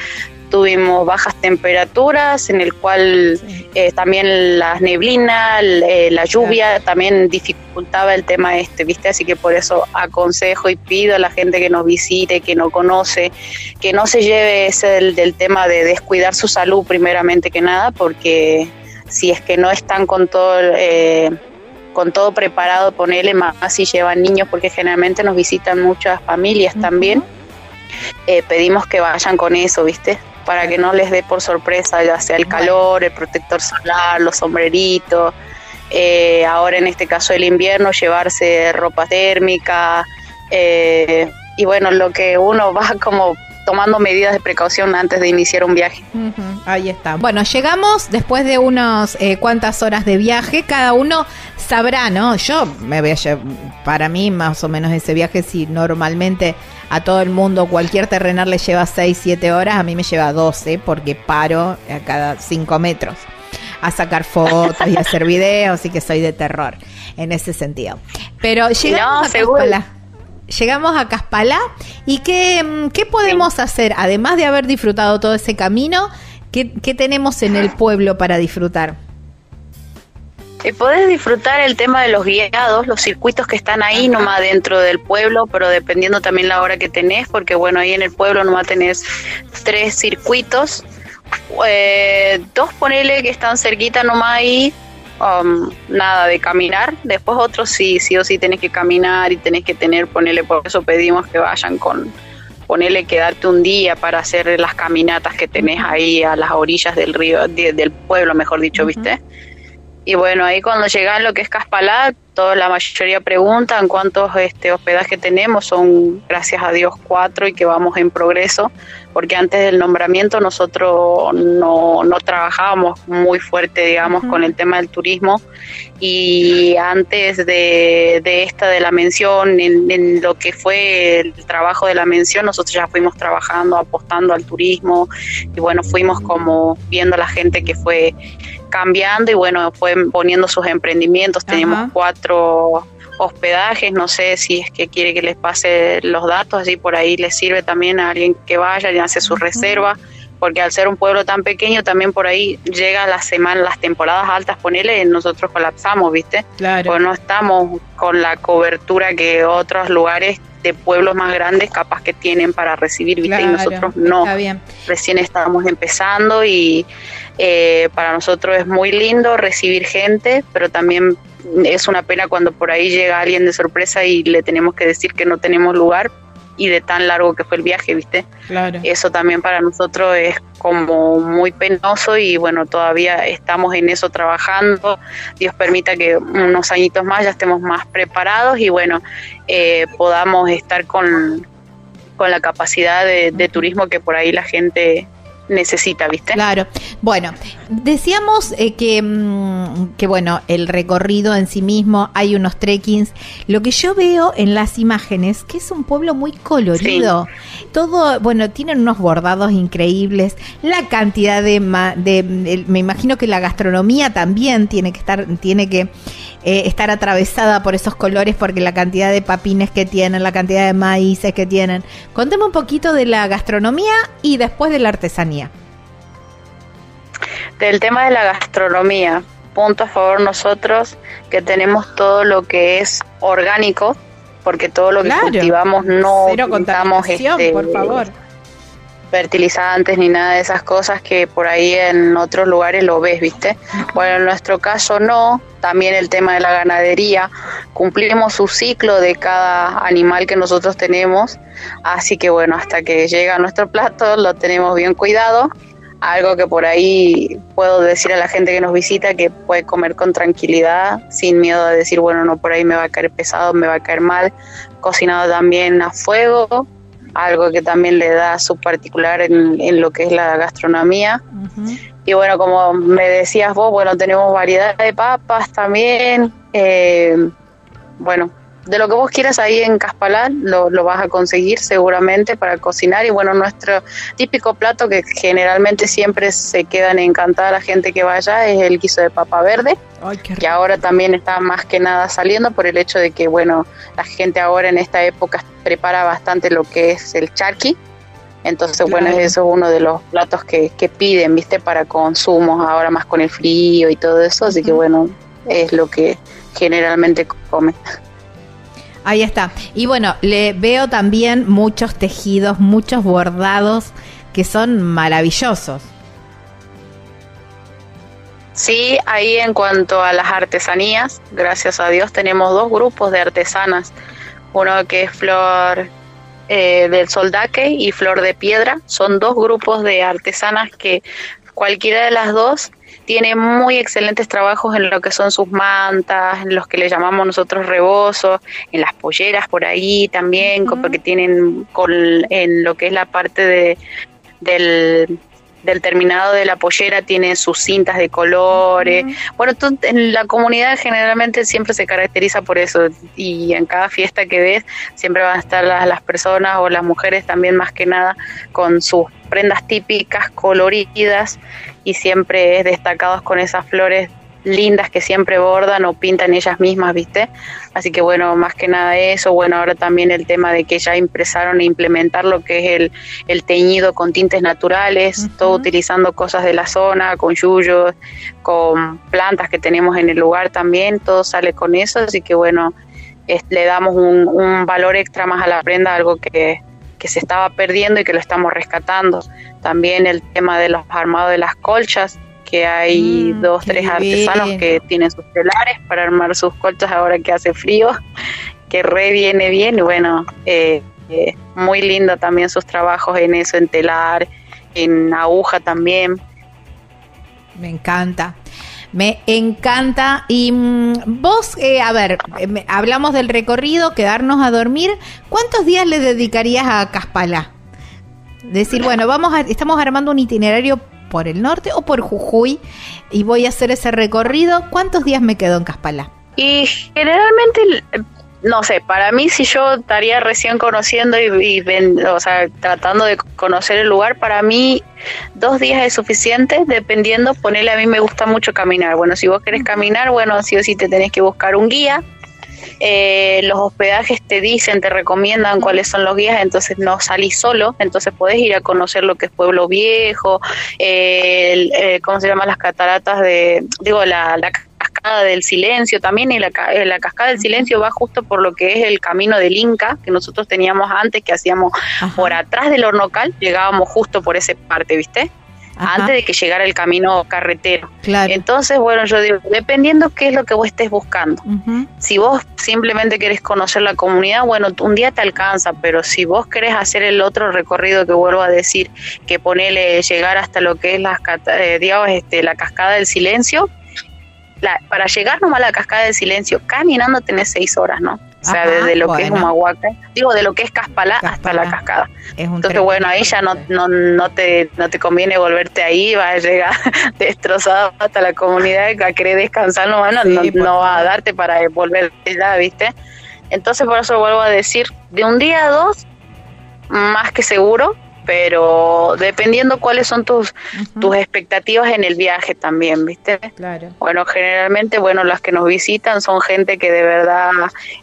tuvimos bajas temperaturas, en el cual eh, también las neblinas, eh, la lluvia también dificultaba el tema este, ¿viste? Así que por eso aconsejo y pido a la gente que nos visite, que no conoce, que no se lleve ese del tema de descuidar su salud primeramente que nada, porque si es que no están con todo eh, con todo preparado, ponerle más si llevan niños, porque generalmente nos visitan muchas familias también. Eh, pedimos que vayan con eso, ¿viste? Para que no les dé por sorpresa, ya sea el calor, el protector solar, los sombreritos. Eh, ahora en este caso el invierno, llevarse ropa térmica. y bueno, lo que uno va como tomando medidas de precaución antes de iniciar un viaje. ahí está. Bueno, llegamos después de unas eh, cuantas horas de viaje, cada uno sabrá, ¿no? Yo me voy a para mí más o menos ese viaje si normalmente a todo el mundo, cualquier terrenal le lleva 6, 7 horas, a mí me lleva 12 porque paro a cada 5 metros a sacar fotos y hacer videos y que soy de terror en ese sentido. Pero llegamos a Caspalá. Llegamos a Caspalá y qué, mm, qué podemos hacer, además de haber disfrutado todo ese camino, ¿qué, qué tenemos en el pueblo para disfrutar? Y podés disfrutar el tema de los guiados, los circuitos que están ahí nomás dentro del pueblo, pero dependiendo también la hora que tenés, porque bueno, ahí en el pueblo nomás tenés tres circuitos, eh, dos ponele que están cerquita nomás ahí, um, nada de caminar, después otros sí, sí o sí tenés que caminar y tenés que tener, ponele, por eso pedimos que vayan con, ponele quedarte un día para hacer las caminatas que tenés ahí a las orillas del río, del pueblo, mejor dicho, ¿viste? Y bueno, ahí cuando llegan lo que es Caspalá, toda la mayoría preguntan cuántos este, hospedaje tenemos, son gracias a Dios cuatro y que vamos en progreso, porque antes del nombramiento nosotros no, no trabajábamos muy fuerte, digamos, con el tema del turismo. Y antes de, de esta de la mención, en, en, lo que fue el trabajo de la mención, nosotros ya fuimos trabajando, apostando al turismo. Y bueno, fuimos como viendo a la gente que fue cambiando y bueno, fue poniendo sus emprendimientos. Teníamos cuatro hospedajes, no sé si es que quiere que les pase los datos, así por ahí les sirve también a alguien que vaya y hace su reserva, porque al ser un pueblo tan pequeño también por ahí llega la semana, las temporadas altas, ponele, nosotros colapsamos, ¿viste? Claro. Pues no estamos con la cobertura que otros lugares de pueblos más grandes capaz que tienen para recibir, ¿viste? y nosotros no. Recién estamos empezando y eh, para nosotros es muy lindo recibir gente, pero también es una pena cuando por ahí llega alguien de sorpresa y le tenemos que decir que no tenemos lugar y de tan largo que fue el viaje, ¿viste? Claro. Eso también para nosotros es como muy penoso y bueno, todavía estamos en eso trabajando. Dios permita que unos añitos más ya estemos más preparados y bueno, eh, podamos estar con, con la capacidad de, de turismo que por ahí la gente necesita, ¿viste? Claro. Bueno, decíamos eh, que, mm, que, bueno, el recorrido en sí mismo, hay unos trekkings. Lo que yo veo en las imágenes, que es un pueblo muy colorido. Todo, bueno, tienen unos bordados increíbles. La cantidad de, de, me imagino que la gastronomía también tiene que estar, tiene que eh, estar atravesada por esos colores porque la cantidad de papines que tienen, la cantidad de maíces que tienen. Conteme un poquito de la gastronomía y después de la artesanía. Del tema de la gastronomía, punto a favor nosotros que tenemos todo lo que es orgánico, porque todo lo que cultivamos no Cero este, por favor fertilizantes ni nada de esas cosas que por ahí en otros lugares lo ves, ¿viste? Bueno, en nuestro caso no, también el tema de la ganadería, cumplimos su ciclo de cada animal que nosotros tenemos, así que bueno, hasta que llega nuestro plato lo tenemos bien cuidado, algo que por ahí puedo decir a la gente que nos visita que puede comer con tranquilidad, sin miedo a decir, bueno, no, por ahí me va a caer pesado, me va a caer mal, cocinado también a fuego, algo que también le da su particular en, lo que es la gastronomía. Y bueno, como me decías vos, bueno, tenemos variedad de papas también. Eh, bueno, de lo que vos quieras ahí en Caspalán lo, lo, vas a conseguir seguramente para cocinar y bueno nuestro típico plato que generalmente siempre se quedan encantada la gente que vaya es el guiso de papa verde que ahora también está más que nada saliendo por el hecho de que bueno la gente ahora en esta época prepara bastante lo que es el charqui entonces, bueno, eso es uno de los platos que, que piden, ¿viste? Para consumos ahora más con el frío y todo eso. Así que, bueno, es lo que generalmente comen. Ahí está. Y bueno, le veo también muchos tejidos, muchos bordados que son maravillosos. Sí, ahí en cuanto a las artesanías, gracias a Dios tenemos dos grupos de artesanas. Uno que es Flor eh, del Soldaque y Flor de Piedra. Son dos grupos de artesanas que cualquiera de las dos tiene muy excelentes trabajos en lo que son sus mantas, en los que le llamamos nosotros rebozos, en las polleras por ahí también, porque tienen con, en lo que es la parte de, del, del terminado de la pollera tiene sus cintas de colores. Bueno, en la comunidad generalmente siempre se caracteriza por eso y en cada fiesta que ves siempre van a estar las, las personas o las mujeres también más que nada con sus prendas típicas, coloridas y siempre es destacados con esas flores lindas que siempre bordan o pintan ellas mismas, ¿viste? Así que bueno, más que nada eso, bueno, ahora también el tema de que ya empezaron a implementar lo que es el, teñido con tintes naturales, todo utilizando cosas de la zona, con yuyos, con plantas que tenemos en el lugar también, todo sale con eso, así que bueno, le damos un, un valor extra más a la prenda, algo que, que se estaba perdiendo y que lo estamos rescatando. También el tema de los armados de las colchas, que hay mm, dos, tres artesanos que tienen sus telares para armar sus colchas ahora que hace frío, que re viene bien y bueno, eh, eh, muy lindo también sus trabajos en eso, en telar, en aguja también. Me encanta. Me encanta. Y mm, vos, eh, a ver, hablamos del recorrido, quedarnos a dormir. ¿Cuántos días le dedicarías a Caspalá? Decir, bueno, vamos a, estamos armando un itinerario por el norte o por Jujuy y voy a hacer ese recorrido. ¿Cuántos días me quedo en Caspalá? Y generalmente, no sé, para mí si yo estaría recién conociendo y, o sea, tratando de conocer el lugar, para mí dos días es suficiente, dependiendo, ponerle a mí me gusta mucho caminar. Bueno, si vos querés caminar, bueno, sí o sí te tenés que buscar un guía eh, los hospedajes te dicen, te recomiendan cuáles son los guías, entonces no salís solo, entonces podés ir a conocer lo que es Pueblo Viejo, eh, eh, ¿cómo se llama? Las cataratas de, digo, la, cascada del silencio también, y la, la, cascada del silencio va justo por lo que es el camino del Inca, que nosotros teníamos antes, que hacíamos por atrás del hornocal, llegábamos justo por esa parte, ¿viste? Antes de que llegara el camino carretero. Entonces, bueno, yo digo, dependiendo qué es lo que vos estés buscando. Si vos simplemente querés conocer la comunidad, bueno, un día te alcanza, pero si vos querés hacer el otro recorrido que vuelvo a decir, que ponele llegar hasta lo que es la, eh, digamos, este, la cascada del silencio, para llegar nomás a la cascada del silencio, caminando tenés seis horas, ¿no? O sea, desde lo que es Humahuaca, digo, de lo que es Caspalá, hasta la cascada. Entonces, bueno, ahí ya no, no, no, te, no te conviene volverte ahí, va a llegar destrozado hasta la comunidad a querer descansar, no, no, no, va a darte para volver allá, ¿viste? Entonces, por eso vuelvo a decir, de un día a dos, más que seguro, pero dependiendo cuáles son tus, tus expectativas en el viaje también, ¿viste? Claro. Bueno, generalmente, bueno, las que nos visitan son gente que de verdad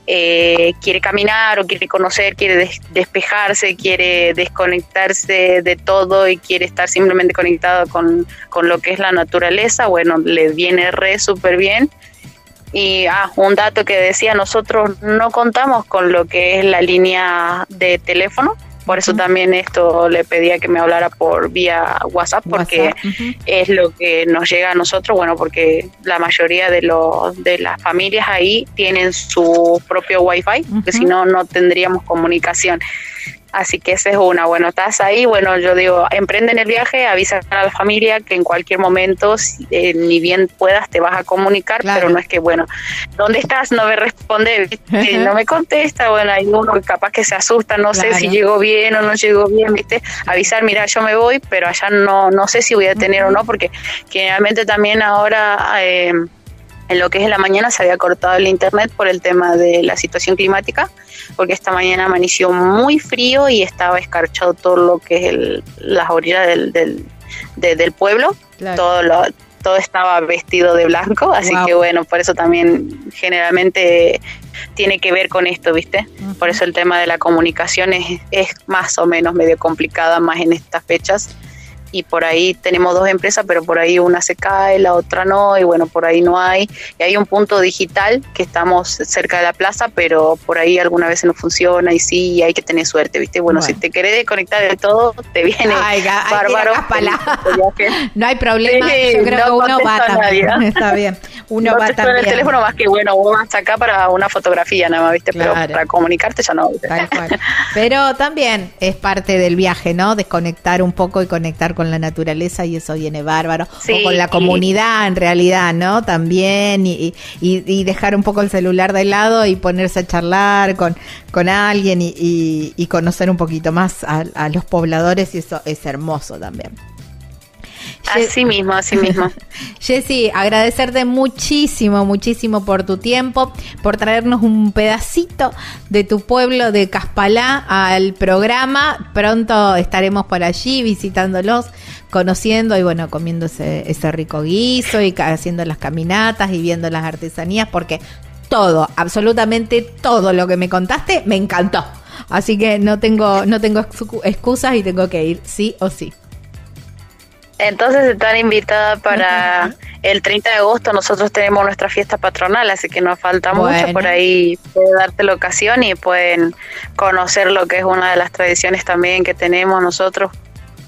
eh, quiere caminar o quiere conocer, quiere despejarse, quiere desconectarse de todo y quiere estar simplemente conectado con, con lo que es la naturaleza. Bueno, le viene re súper bien. Y ah, un dato que decía, nosotros no contamos con lo que es la línea de teléfono, por eso también esto le pedía que me hablara por vía WhatsApp, porque es lo que nos llega a nosotros, bueno, porque la mayoría de, los de las familias ahí tienen su propio Wi-Fi, porque si no, no tendríamos comunicación. Así que esa es una. Bueno, estás ahí, bueno, yo digo, emprenden el viaje, avisa a la familia que en cualquier momento, eh, ni bien puedas, te vas a comunicar, pero no es que, bueno, ¿dónde estás? No me responde, no me contesta, bueno, hay uno capaz que se asusta, no sé si llegó bien o no llegó bien, ¿viste? Avisar, mira, yo me voy, pero allá no, no sé si voy a tener o no, porque generalmente también ahora... Eh, en lo que es la mañana se había cortado el internet por el tema de la situación climática, porque esta mañana amaneció muy frío y estaba escarchado todo lo que es las orillas del, del, pueblo, todo todo estaba vestido de blanco, así que bueno, por eso también generalmente tiene que ver con esto, ¿viste? Por eso el tema de la comunicación es, es más o menos medio complicada más en estas fechas y por ahí tenemos dos empresas, pero por ahí una se cae, la otra no, y bueno, por ahí no hay. Y hay un punto digital que estamos cerca de la plaza, pero por ahí alguna vez no funciona y sí, hay que tener suerte, ¿viste? Bueno, si te querés desconectar de todo, te viene bárbaro. no hay problema, yo creo que uno va también. Está bien, uno va también. el teléfono más que bueno, vos vas acá para una fotografía nada más, ¿viste? Pero para comunicarte ya no. Pero también es parte del viaje, ¿no? Desconectar un poco y conectar con con la naturaleza y eso viene bárbaro. o con la comunidad en realidad, ¿no? También y, y, dejar un poco el celular de lado y ponerse a charlar con, con alguien y, conocer un poquito más a, los pobladores y eso es hermoso también. Así mismo, así mismo. Jessy, agradecerte muchísimo, muchísimo por tu tiempo, por traernos un pedacito de tu pueblo de Caspalá al programa. Pronto estaremos por allí visitándolos, conociendo y bueno, comiendo ese, ese rico guiso y haciendo las caminatas y viendo las artesanías, porque todo, absolutamente todo lo que me contaste me encantó. Así que no tengo, no tengo excusas y tengo que ir, sí o sí. Entonces están invitadas para el 30 de agosto. Nosotros tenemos nuestra fiesta patronal, así que nos falta mucho. Por ahí puede darte la ocasión y pueden conocer lo que es una de las tradiciones también que tenemos nosotros,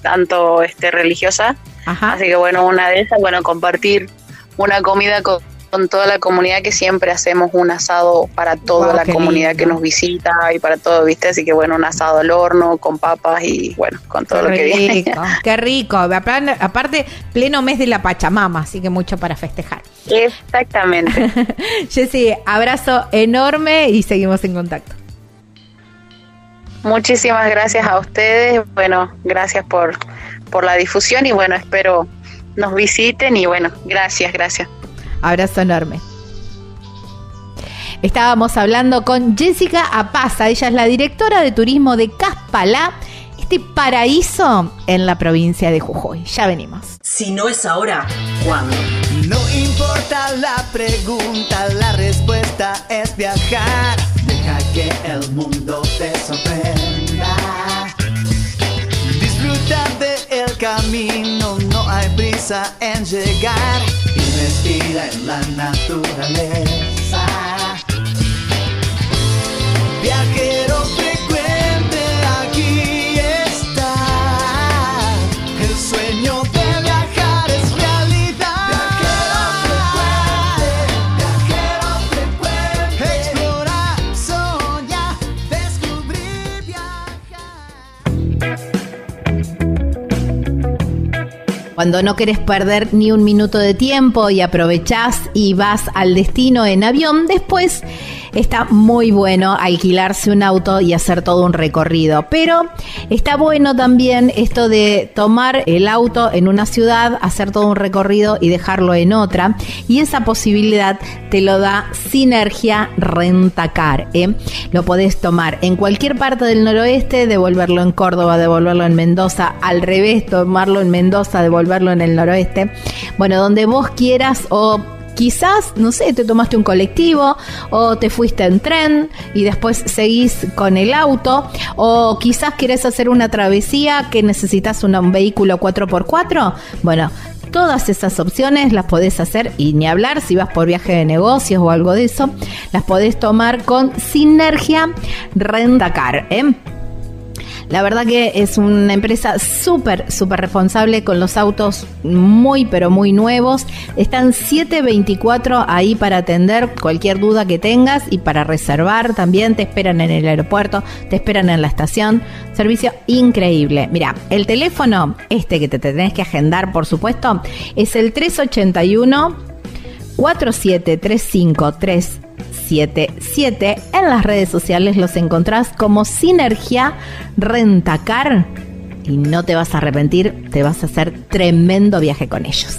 tanto este religiosa. Así que bueno, una de esas, bueno, compartir una comida con con toda la comunidad que siempre hacemos un asado para toda la comunidad que nos visita y para todo, ¿viste? Así que bueno, un asado al horno con papas y bueno, con todo lo que viene. Qué rico. Aparte, pleno mes de la Pachamama, así que mucho para festejar. Exactamente. Jessy, abrazo enorme y seguimos en contacto. Muchísimas gracias a ustedes. Bueno, gracias por, por la difusión y bueno, espero nos visiten y bueno, gracias, gracias. Abrazo enorme. Estábamos hablando con Jessica Apaza, ella es la directora de turismo de Caspalá, este paraíso en la provincia de Jujuy. Ya venimos. Si no es ahora, ¿cuándo? No importa la pregunta, la respuesta es viajar. Deja que el mundo te sorprenda. Disfruta del camino, no hay prisa en llegar respira en la naturaleza. Viajero Cuando no querés perder ni un minuto de tiempo y aprovechás y vas al destino en avión, después está muy bueno alquilarse un auto y hacer todo un recorrido. Pero está bueno también esto de tomar el auto en una ciudad, hacer todo un recorrido y dejarlo en otra. Y esa posibilidad te lo da Sinergia Rentacar. ¿eh? Lo podés tomar en cualquier parte del noroeste, devolverlo en Córdoba, devolverlo en Mendoza, al revés, tomarlo en Mendoza, devolverlo verlo en el noroeste. Bueno, donde vos quieras o quizás, no sé, te tomaste un colectivo o te fuiste en tren y después seguís con el auto o quizás quieres hacer una travesía que necesitas un vehículo 4x4. Bueno, todas esas opciones las podés hacer y ni hablar si vas por viaje de negocios o algo de eso, las podés tomar con Sinergia Rendacar. ¿eh? La verdad que es una empresa súper, súper responsable con los autos muy, pero muy nuevos. Están 724 ahí para atender cualquier duda que tengas y para reservar también. Te esperan en el aeropuerto, te esperan en la estación. Servicio increíble. Mira, el teléfono, este que te tenés que agendar, por supuesto, es el 381 47353 77. En las redes sociales los encontrás como Sinergia Rentacar y no te vas a arrepentir, te vas a hacer tremendo viaje con ellos.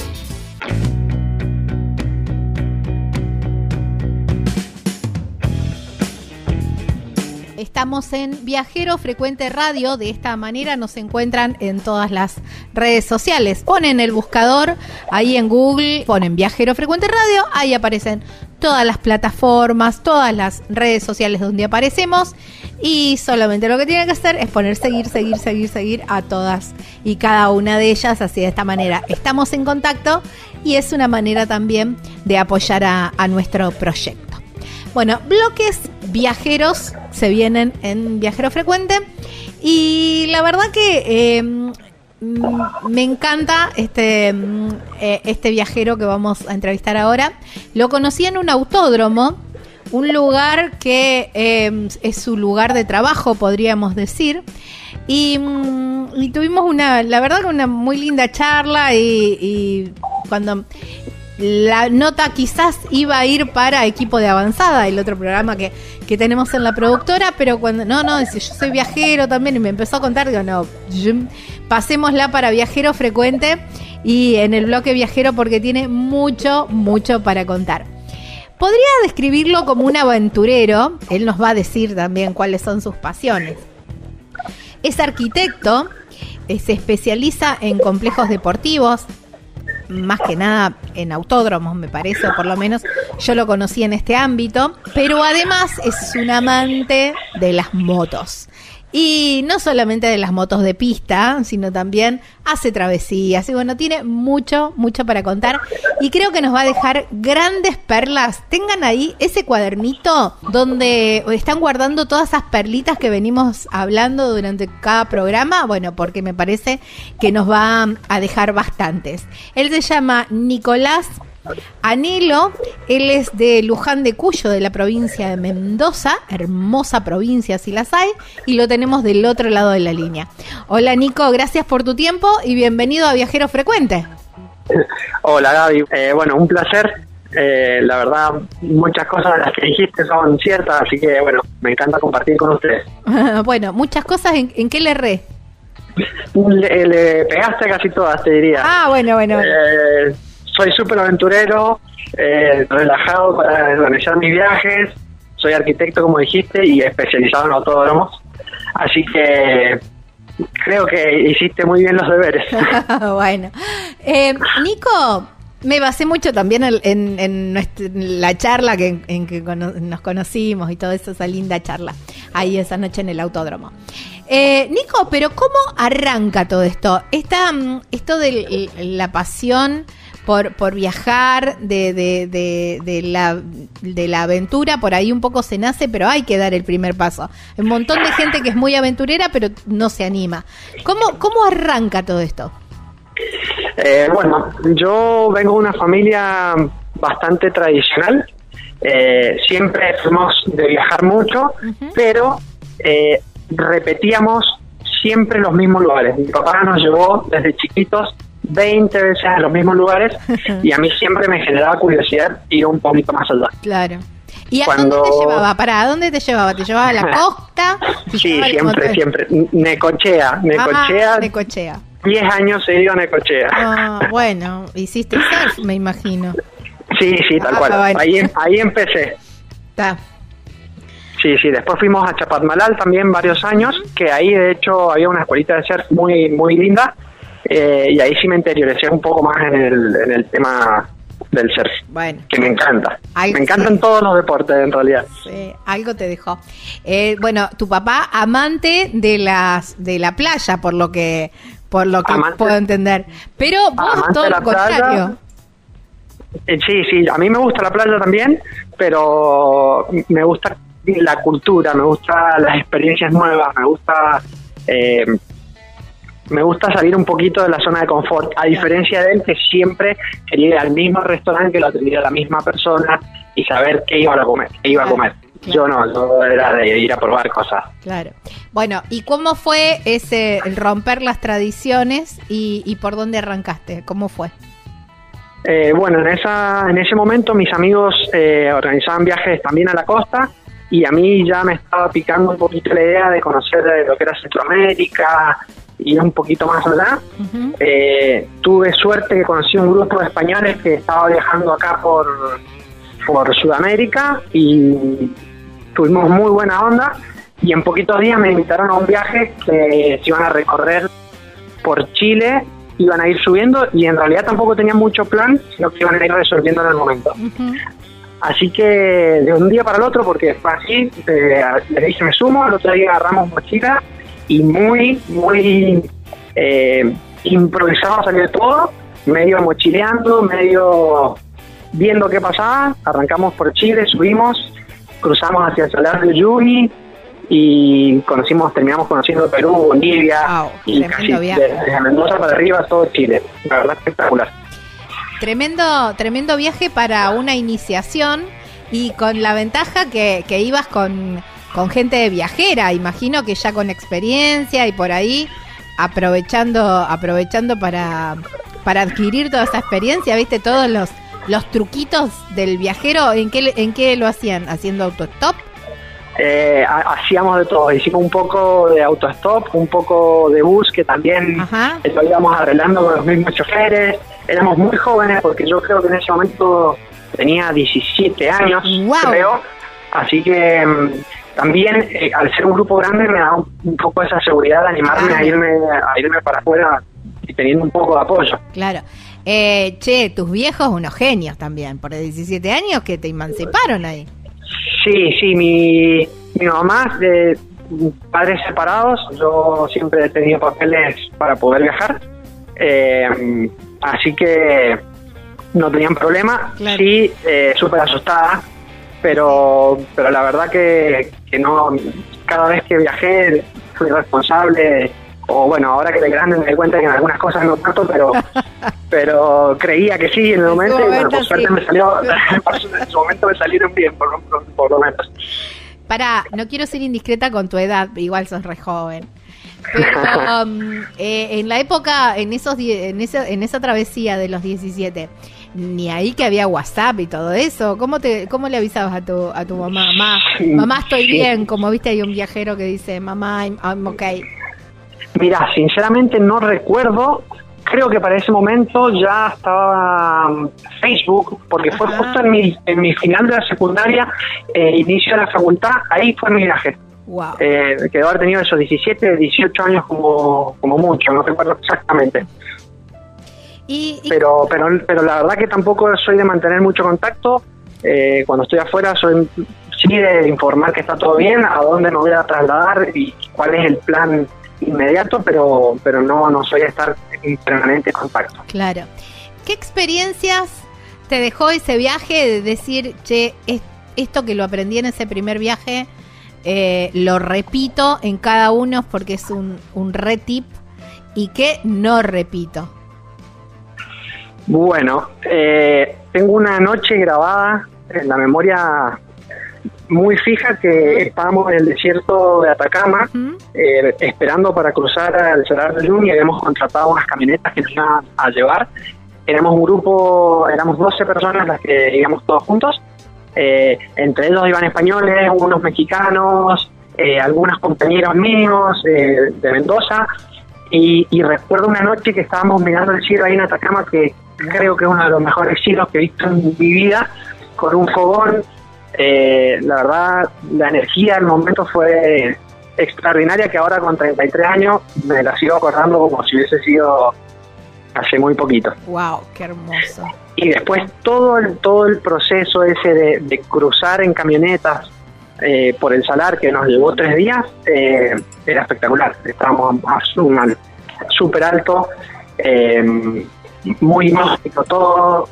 Estamos en Viajero Frecuente Radio. De esta manera nos encuentran en todas las redes sociales. Ponen el buscador ahí en Google, ponen Viajero Frecuente Radio, ahí aparecen todas las plataformas, todas las redes sociales donde aparecemos. Y solamente lo que tienen que hacer es poner seguir, seguir, seguir, seguir a todas y cada una de ellas. Así de esta manera estamos en contacto y es una manera también de apoyar a, a nuestro proyecto. Bueno, bloques viajeros se vienen en Viajero Frecuente y la verdad que em, me encanta este, mm, eh, este viajero que vamos a entrevistar ahora. Lo conocí en un autódromo, un lugar que em, es su lugar de trabajo, podríamos decir. Y, mm, tuvimos una, la verdad una muy linda charla y cuando la nota quizás iba a ir para equipo de avanzada, el otro programa que, tenemos en la productora, pero cuando, no, no, yo soy viajero también y me empezó a contar, digo, no, pasémosla para viajero frecuente y en el bloque viajero porque tiene mucho, mucho para contar. Podría describirlo como un aventurero, él nos va a decir también cuáles son sus pasiones. Es arquitecto, eh, se especializa en complejos deportivos, más que nada en autódromos, me parece, o por lo menos yo lo conocí en este ámbito, pero además es un amante de las motos. Y no solamente de las motos de pista, sino también hace travesías. Y bueno, tiene mucho, mucho para contar. Y creo que nos va a dejar grandes perlas. Tengan ahí ese cuadernito donde están guardando todas esas perlitas que venimos hablando durante cada programa. Bueno, porque me parece que nos va a dejar bastantes. Él se llama Nicolás Anilo, él es de Luján de Cuyo, de la provincia de Mendoza, hermosa provincia si las hay, y lo tenemos del otro lado de la línea. Hola Nico, gracias por tu tiempo y bienvenido a Viajero Frecuente. Hola Gaby, eh, bueno, un placer. Eh, la verdad, muchas cosas de las que dijiste son ciertas, así que bueno, me encanta compartir con ustedes. bueno, muchas cosas, ¿en, qué le erré? Le, le, pegaste casi todas, te diría. Ah, bueno, bueno. Eh, soy súper aventurero, eh, relajado para organizar mis viajes, soy arquitecto como dijiste y especializado en autódromos, así que creo que hiciste muy bien los deberes. bueno, eh, Nico, me basé mucho también en, la charla que, en que nos conocimos y toda esa linda charla ahí esa noche en el autódromo. Eh, Nico, pero ¿cómo arranca todo esto? Esta, mm, esto de la pasión por, por viajar, de, de, de, la, de la aventura, por ahí un poco se nace, pero hay que dar el primer paso. Hay un montón de gente que es muy aventurera, pero no se anima. ¿Cómo, cómo arranca todo esto? Eh, bueno, yo vengo de una familia bastante tradicional Eh, siempre fuimos de viajar mucho, pero eh, repetíamos siempre los mismos lugares. Mi papá nos llevó desde chiquitos 20 veces a los mismos lugares y a mí siempre me generaba curiosidad ir un poquito más allá. Claro. ¿Y a dónde te llevaba? ¿Para dónde te llevaba? ¿Te llevaba a la costa? Sí, siempre, siempre. Necochea, Necochea. Ah, Necochea. 10 años he ido a Necochea. Ah, bueno, hiciste surf, me imagino. Sí, sí, tal ah, cual. Ahí, em, ahí empecé. Está. Sí, sí, después fuimos a Chapadmalal también varios años, que ahí de hecho había una escuelita de surf muy muy linda, eh, y ahí sí me interioricé un poco más en el, en el tema del surf. Bueno. Que me encanta. Me encantan todos los deportes en realidad. Sí, algo te dejó. Eh, bueno, tu papá amante de las de la playa, por lo que por lo que puedo entender. Pero vos todo lo contrario. Eh, sí, sí, a mí me gusta la playa también, pero me gusta la cultura, me gusta las experiencias nuevas, me gusta eh, me gusta salir un poquito de la zona de confort, a diferencia de él que siempre quería ir al mismo restaurante que lo atendía la misma persona y saber qué iba a comer, qué iba a comer. Yo no, yo era de ir a probar cosas. Claro. Bueno, ¿y cómo fue ese romper las tradiciones y, por dónde arrancaste? ¿Cómo fue? Eh, bueno, en esa en ese momento mis amigos eh, organizaban viajes también a la costa y a mí ya me estaba picando un poquito la idea de conocer lo que era Centroamérica, y un poquito más allá. Eh, tuve suerte que conocí un grupo de españoles que estaba viajando acá por, por Sudamérica y tuvimos muy buena onda y en poquitos días me invitaron a un viaje que se iban a recorrer por Chile, iban a ir subiendo y en realidad tampoco tenían mucho plan, sino que iban a ir resolviendo en el momento. Así que de un día para el otro, porque fue así, eh, le dije me sumo, el otro día agarramos mochila y muy, muy eh, improvisado salió todo, medio mochileando, medio viendo qué pasaba, arrancamos por Chile, subimos, cruzamos hacia el Salar de Uyuni y conocimos, terminamos conociendo Perú, Bolivia y casi desde Mendoza para arriba todo Chile, la verdad espectacular. Tremendo, tremendo viaje para una iniciación y con la ventaja que, que ibas con con gente de viajera, imagino que ya con experiencia y por ahí aprovechando aprovechando para para adquirir toda esa experiencia, ¿viste todos los los truquitos del viajero? ¿En qué en qué lo hacían? ¿Haciendo autostop? Eh, hacíamos de todo, hicimos un poco de autostop, un poco de bus que también lo íbamos arreglando con los mismos choferes. Éramos muy jóvenes porque yo creo que en ese momento tenía 17 años, creo. Así que mm, también eh, al ser un grupo grande me da un, poco esa seguridad de animarme a irme a irme para afuera y teniendo un poco de apoyo. Claro. Eh, che, tus viejos unos genios también, por 17 años que te emanciparon ahí. Sí, sí, mi, mi mamá de padres separados, yo siempre he tenido papeles para poder viajar, eh, así que no tenían problema, sí, eh, súper asustada pero, pero la verdad que, que no, cada vez que viajé fui responsable o bueno, ahora que de grande me doy cuenta que en algunas cosas no tanto, pero pero creía que sí en el momento, y bueno, por suerte me salió, en su momento me salieron bien, por, por, lo menos. Para, no quiero ser indiscreta con tu edad, igual sos re joven. Pero um, eh, en la época, en esos en esa, en esa travesía de los 17, ni ahí que había WhatsApp y todo eso. ¿Cómo te cómo le avisabas a tu a tu mamá? Mamá, mamá estoy bien, como viste hay un viajero que dice, "Mamá, I'm, okay." Mira, sinceramente no recuerdo. Creo que para ese momento ya estaba um, Facebook, porque fue justo en mi, en mi final de la secundaria, eh, inicio de la facultad, ahí fue mi viaje. Wow. Eh, que haber tenido esos 17, 18 años como, como mucho, no recuerdo exactamente pero, pero, pero la verdad que tampoco soy de mantener mucho contacto. Eh, cuando estoy afuera soy sí de informar que está todo bien, a dónde me voy a trasladar y cuál es el plan inmediato, pero, pero no, no soy de estar en permanente contacto. Claro. ¿Qué experiencias te dejó ese viaje de decir, che, esto que lo aprendí en ese primer viaje, eh, lo repito en cada uno porque es un, un re tip y que no repito? Bueno, eh, tengo una noche grabada en la memoria muy fija que estábamos en el desierto de Atacama eh, esperando para cruzar al Salar de Uyuni y habíamos contratado unas camionetas que nos iban a llevar. Éramos un grupo, éramos 12 personas las que íbamos todos juntos. Eh, entre ellos iban españoles, unos mexicanos, eh, algunos compañeros míos de Mendoza. Y, y, recuerdo una noche que estábamos mirando el cielo ahí en Atacama, que creo que es uno de los mejores cielos que he visto en mi vida, con un fogón eh, la verdad, la energía del momento fue extraordinaria que ahora con 33 años me la sigo acordando como si hubiese sido hace muy poquito. Wow, qué hermoso. Y después todo el, todo el proceso ese de, cruzar en camionetas eh, por el salar que nos llevó tres días eh, era espectacular. Estábamos súper alto, muy mágico todo,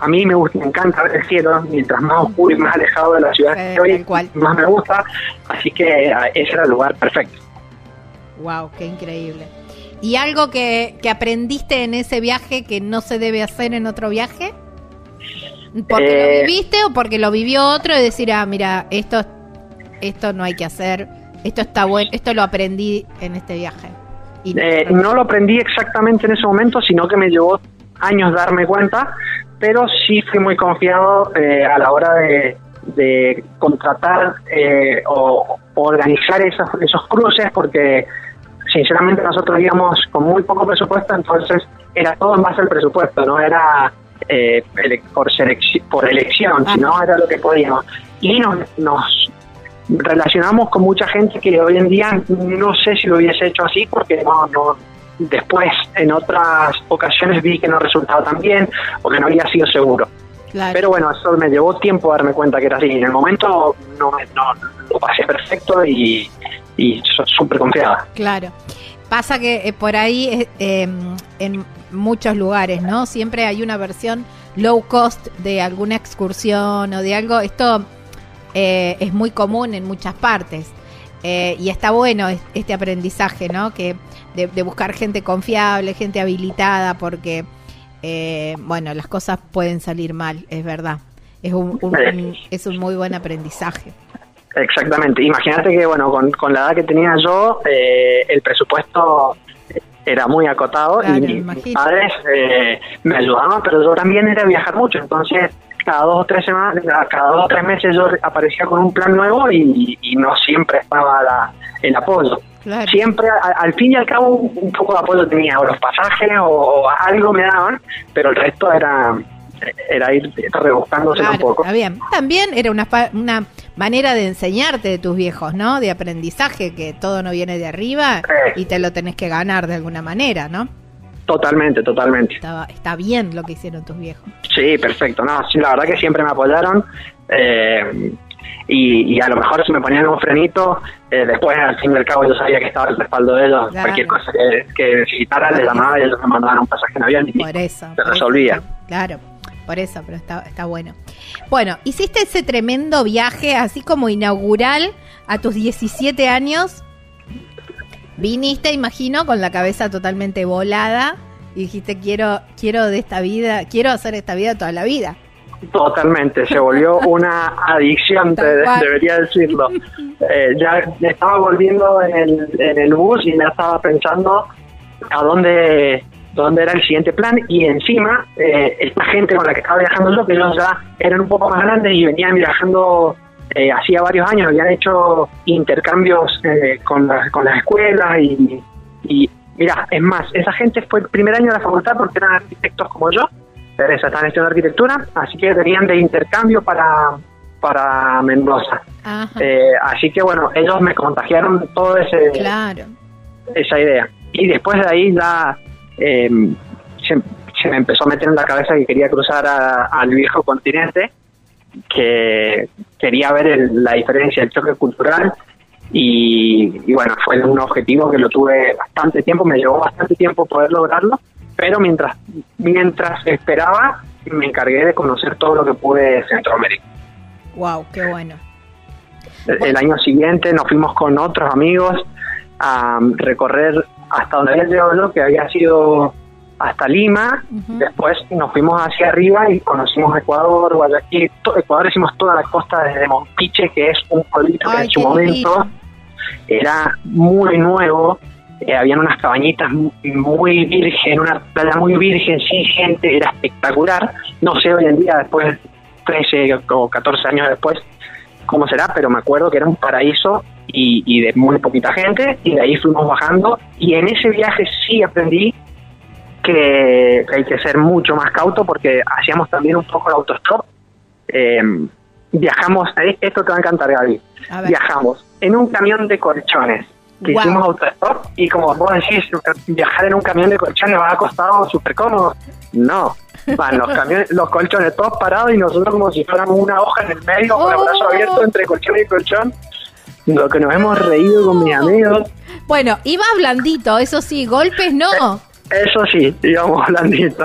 a mí me, gusta, me encanta ver el cielo, mientras más oscuro y más alejado de la ciudad que más me gusta, así que ah, ese era el lugar perfecto. Wow, qué increíble. ¿Y algo que, aprendiste en ese viaje que no se debe hacer en otro viaje? ¿Porque lo eh, viviste o porque lo vivió otro y decir, ah, mira, esto, esto no hay que hacer, esto está bueno, esto lo aprendí en este viaje? Eh, no lo aprendí exactamente en ese momento, sino que me llevó años darme cuenta, pero sí fui muy confiado eh, a la hora de, contratar eh, o, organizar esos, esos cruces porque sinceramente nosotros íbamos con muy poco presupuesto, entonces era todo en base al presupuesto, no era eh, por, por elección, sino era lo que podíamos. Y nos, nos relacionamos con mucha gente que hoy en día no sé si lo hubiese hecho así porque no, no, Después, en otras ocasiones vi que no resultaba tan bien o que no había sido seguro. Pero bueno, eso me llevó tiempo darme cuenta que era así. En el momento no, no lo pasé perfecto y, y súper confiada. Claro. Pasa que eh, por ahí eh, em, en muchos lugares, ¿no? Siempre hay una versión low cost de alguna excursión o de algo. Esto eh, es muy común en muchas partes. y está bueno este aprendizaje, ¿no? Que de, buscar gente confiable, gente habilitada, porque, eh, bueno, las cosas pueden salir mal, es verdad. Es un, es un muy buen aprendizaje. Exactamente. Imagínate que, bueno, con, la edad que tenía yo, eh, el presupuesto era muy acotado y mis padres eh, me ayudaban, pero yo también era viajar mucho, entonces cada dos o tres semanas, cada dos o tres meses yo aparecía con un plan nuevo y, no siempre estaba la, el apoyo. Siempre, al, fin y al cabo, un poco de apoyo tenía, o los pasajes o, algo me daban, pero el resto era era ir rebuscándose un poco. Está bien. También era una, una manera de enseñarte de tus viejos, ¿no? De aprendizaje, que todo no viene de arriba y te lo tenés que ganar de alguna manera, ¿no? Totalmente, totalmente. está bien lo que hicieron tus viejos. Sí, perfecto. No, sí, la verdad que siempre me apoyaron. Eh, y, a lo mejor si me ponían un frenito, eh, después al fin y al cabo yo sabía que estaba el respaldo de ellos, cualquier cosa que, que necesitara les llamaba y ellos me mandaban un pasaje en avión y por eso, se resolvía. claro, por eso, pero está, está bueno. Bueno, hiciste ese tremendo viaje así como inaugural a tus 17 años. Viniste, imagino, con la cabeza totalmente volada y dijiste quiero quiero de esta vida, quiero hacer esta vida toda la vida. Totalmente, se volvió una adicción, te, debería decirlo. Eh, ya estaba volviendo en el, en el bus y ya estaba pensando a dónde, dónde era el siguiente plan y encima eh, esta gente con la que estaba viajando yo, que ellos ya eran un poco más grandes y venían viajando eh, hacía varios años, habían hecho intercambios eh, con, con las escuelas y, y mira, es más, esa gente fue el primer año de la facultad porque eran arquitectos como yo Teresa está en arquitectura, así que venían de intercambio para, para Mendoza. Eh, así que bueno, ellos me contagiaron todo ese esa idea. Y después de ahí ya em, se, me empezó a meter en la cabeza que quería cruzar al viejo continente, que quería ver la diferencia, el choque cultural. Y, y bueno, fue un objetivo que lo tuve bastante tiempo, me llevó bastante tiempo poder lograrlo pero mientras, mientras esperaba, me encargué de conocer todo lo que pude de Centroamérica. Wow, qué bueno. El, año siguiente nos fuimos con otros amigos a recorrer hasta donde había llegado yo, que había sido hasta Lima, después nos fuimos hacia arriba y conocimos Ecuador, Guayaquil, Ecuador hicimos toda la costa desde Monpiche, que es un pueblito que en su momento era muy nuevo, eh, habían unas cabañitas muy, virgen, una playa muy virgen, sin gente, era espectacular, no sé hoy en día, después, 13 o 14 años después, cómo será, pero me acuerdo que era un paraíso y, y de muy poquita gente, y de ahí fuimos bajando, y en ese viaje sí aprendí que hay que ser mucho más cauto porque hacíamos también un poco de autostop. Eh, viajamos, esto te va a encantar Gaby, viajamos en un camión de colchones que hicimos autostop y como vos decís, viajar en un camión de colchones va a costado súper cómodo. No, van los camiones, los colchones todos parados y nosotros como si fuéramos una hoja en el medio con el brazo oh. abierto entre colchón y colchón. Lo que nos hemos reído con mis amigos. Bueno, iba blandito, eso sí, golpes no. Eso sí, íbamos blandito.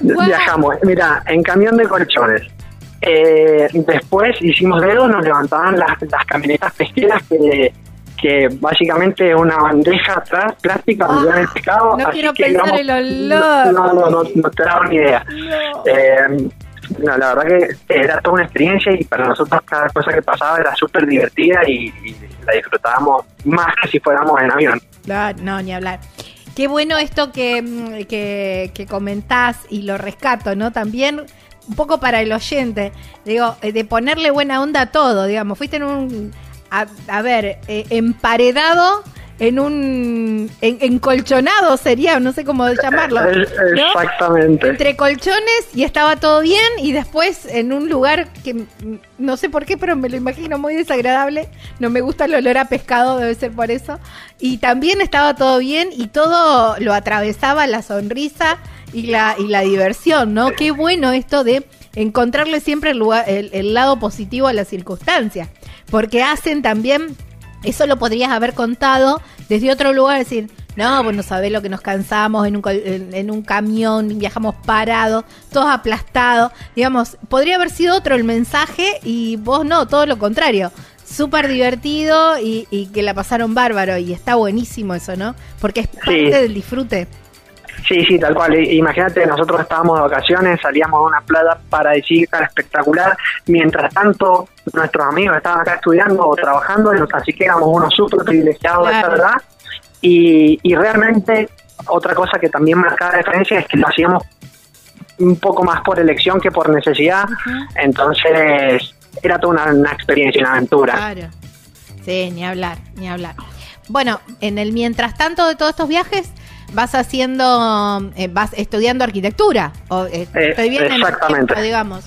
Viajamos, mira, en camión de colchones. Eh, después hicimos dedos, nos levantaban las, las camionetas pesqueras que, que básicamente es una bandeja atrás plástica donde ah, el pescado. No quiero pensar el olor. No, no, no, no, te daba ni idea. Eh, no, la verdad que era toda una experiencia y para nosotros cada cosa que pasaba era súper divertida y, la disfrutábamos más que si fuéramos en avión. No, no, ni hablar. Qué bueno esto que, mm, que, que comentás y lo rescato, ¿no? También un poco para el oyente, digo, eh, de ponerle buena onda a todo, digamos, fuiste en un, a, ver, eh, emparedado en un en, encolchonado sería, no sé cómo llamarlo. Exactamente. Entre colchones y estaba todo bien y después en un lugar que no sé por qué, pero me lo imagino muy desagradable. No me gusta el olor a pescado, debe ser por eso. Y también estaba todo bien y todo lo atravesaba la sonrisa y la y la diversión, ¿no? Qué bueno esto de encontrarle siempre el, lugar, el lado positivo a las circunstancias, porque hacen también eso lo podrías haber contado desde otro lugar, decir, no, pues no sabés lo que nos cansamos en un, en, un camión, viajamos parados, todos aplastados. Digamos, podría haber sido otro el mensaje y vos no, todo lo contrario. Súper divertido y, que la pasaron bárbaro y está buenísimo eso, ¿no? Porque es parte del disfrute. Sí, sí, tal cual. Imagínate, nosotros estábamos de vacaciones, salíamos a una playa paradisíaca espectacular, mientras tanto nuestros amigos estaban acá estudiando o trabajando, así que éramos unos súper privilegiados, la verdad. Y, y realmente otra cosa que también marcaba la diferencia es que lo hacíamos un poco más por elección que por necesidad, entonces era toda una, experiencia, una aventura. Claro. Sí, ni hablar, ni hablar. Bueno, en el mientras tanto de todos estos viajes, vas haciendo, eh, vas estudiando arquitectura. O, eh, eh, estoy bien exactamente. digamos.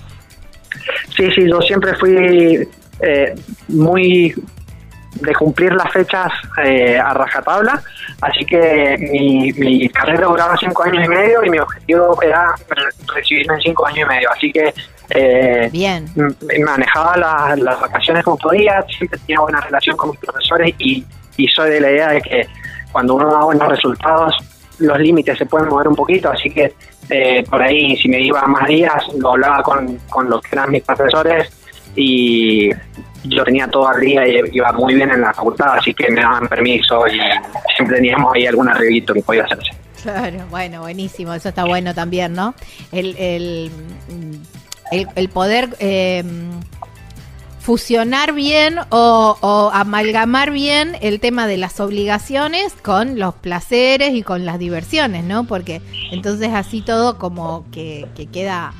Sí, sí, yo siempre fui muy de cumplir las fechas a rajatabla, así que mi, mi, carrera duraba cinco años y medio y mi objetivo era recibirme en cinco años y medio, así que Bien. manejaba las, vacaciones como podía, siempre tenía buena relación con mis profesores y, y soy de la idea de que cuando uno da buenos resultados los límites se pueden mover un poquito, así que eh, por ahí si me iba más días lo hablaba con, con los que eran mis profesores y yo tenía todo día y iba muy bien en la facultad, así que me daban permiso y siempre teníamos ahí algún arreglito que podía hacerse. Claro, bueno, buenísimo, eso está bueno también, ¿no? El, el, el, poder... Eh, fusionar bien o, amalgamar bien el tema de las obligaciones con los placeres y con las diversiones, ¿no? Porque entonces así todo como que, queda,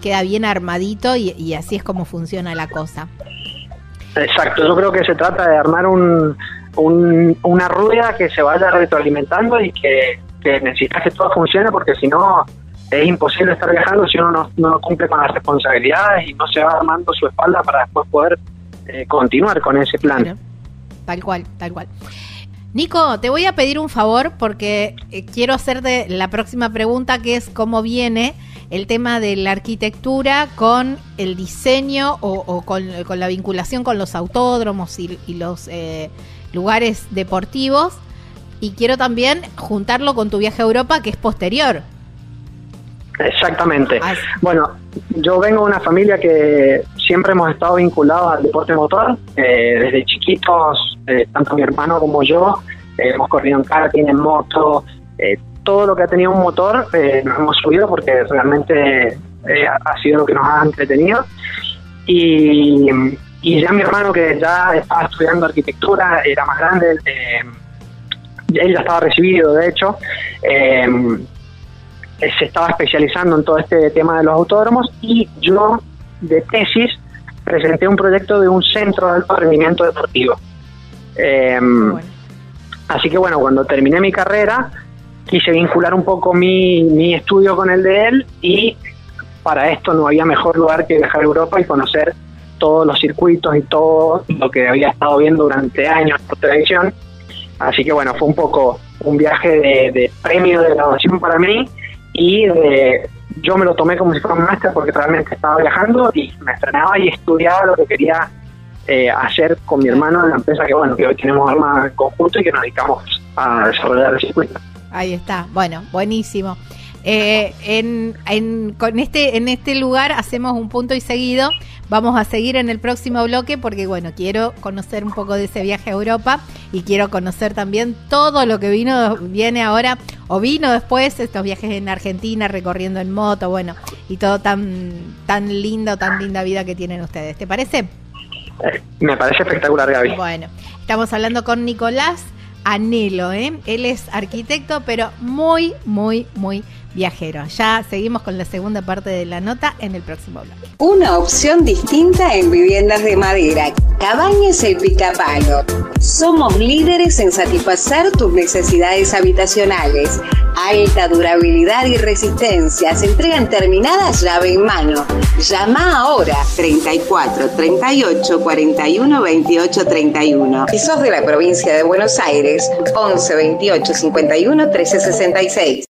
queda bien armadito y, así es como funciona la cosa. Exacto, yo creo que se trata de armar un, una rueda que se vaya retroalimentando y que, que necesitas que todo funcione porque si no es imposible estar viajando si uno no, cumple con las responsabilidades y no se va armando su espalda para después poder eh, continuar con ese plan. Tal cual, tal cual. Nico, te voy a pedir un favor porque eh, quiero hacerte la próxima pregunta que es cómo viene el tema de la arquitectura con el diseño o, con, la vinculación con los autódromos y, los eh, lugares deportivos. Y quiero también juntarlo con tu viaje a Europa que es posterior. Exactamente. Bueno, yo vengo de una familia que siempre hemos estado vinculados al deporte motor. Eh, desde chiquitos, eh, tanto mi hermano como yo, eh, hemos corrido en karting, en moto, todo lo que ha tenido un motor eh, nos hemos subido porque realmente ha sido lo que nos ha entretenido. Y, ya mi hermano que ya estaba estudiando arquitectura, era más grande, él ya estaba recibido de hecho, se estaba especializando en todo este tema de los autódromos y yo de tesis presenté un proyecto de un centro de alto rendimiento deportivo. Así que bueno, cuando terminé mi carrera, quise vincular un poco mi, mi estudio con el de él y para esto no había mejor lugar que viajar a Europa y conocer todos los circuitos y todo lo que había estado viendo durante años por televisión. Así que bueno, fue un poco un viaje de, premio de graduación para mí y de, yo me lo tomé como si fuera un máster porque realmente estaba viajando y me estrenaba y estudiaba lo que quería eh, hacer con mi hermano en la empresa que bueno que hoy tenemos armas conjunto y que nos dedicamos a desarrollar el circuito. Ahí está, bueno, buenísimo. Eh, en, con este, en este lugar hacemos un punto y seguido. Vamos a seguir en el próximo bloque porque, bueno, quiero conocer un poco de ese viaje a Europa y quiero conocer también todo lo que vino, viene ahora o vino después, estos viajes en Argentina, recorriendo en moto, bueno, y todo tan, tan lindo, tan linda vida que tienen ustedes. ¿Te parece? Me parece espectacular, Gaby. Bueno, estamos hablando con Nicolás Anelo, ¿eh? Él es arquitecto, pero muy, muy, muy viajero. Ya seguimos con la segunda parte de la nota en el próximo bloque. Una opción distinta en viviendas de madera. Cabañas El Picapalo. Somos líderes en satisfacer tus necesidades habitacionales. Alta durabilidad y resistencia. Se entregan terminadas llave en mano. Llama ahora 34 38 41 28 31. Si sos de la provincia de Buenos Aires, 11 28 51 13 66.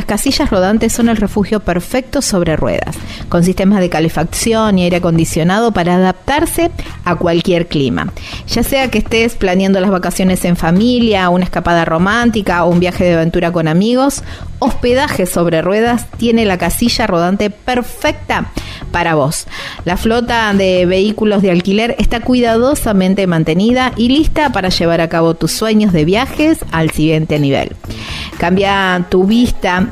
Las casillas rodantes son el refugio perfecto sobre ruedas, con sistemas de calefacción y aire acondicionado para adaptarse a cualquier clima. Ya sea que estés planeando las vacaciones en familia, una escapada romántica o un viaje de aventura con amigos, Hospedaje sobre Ruedas tiene la casilla rodante perfecta para vos. La flota de vehículos de alquiler está cuidadosamente mantenida y lista para llevar a cabo tus sueños de viajes al siguiente nivel. Cambia tu vista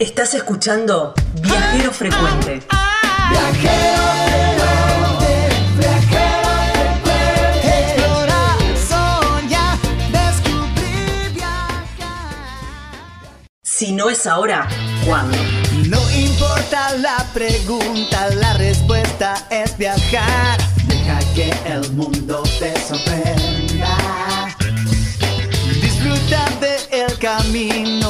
Estás escuchando Viajero Frecuente. Viajero Si no es ahora, ¿cuándo? No importa la pregunta, la respuesta es viajar. Deja que el mundo te sorprenda. Disfruta del camino,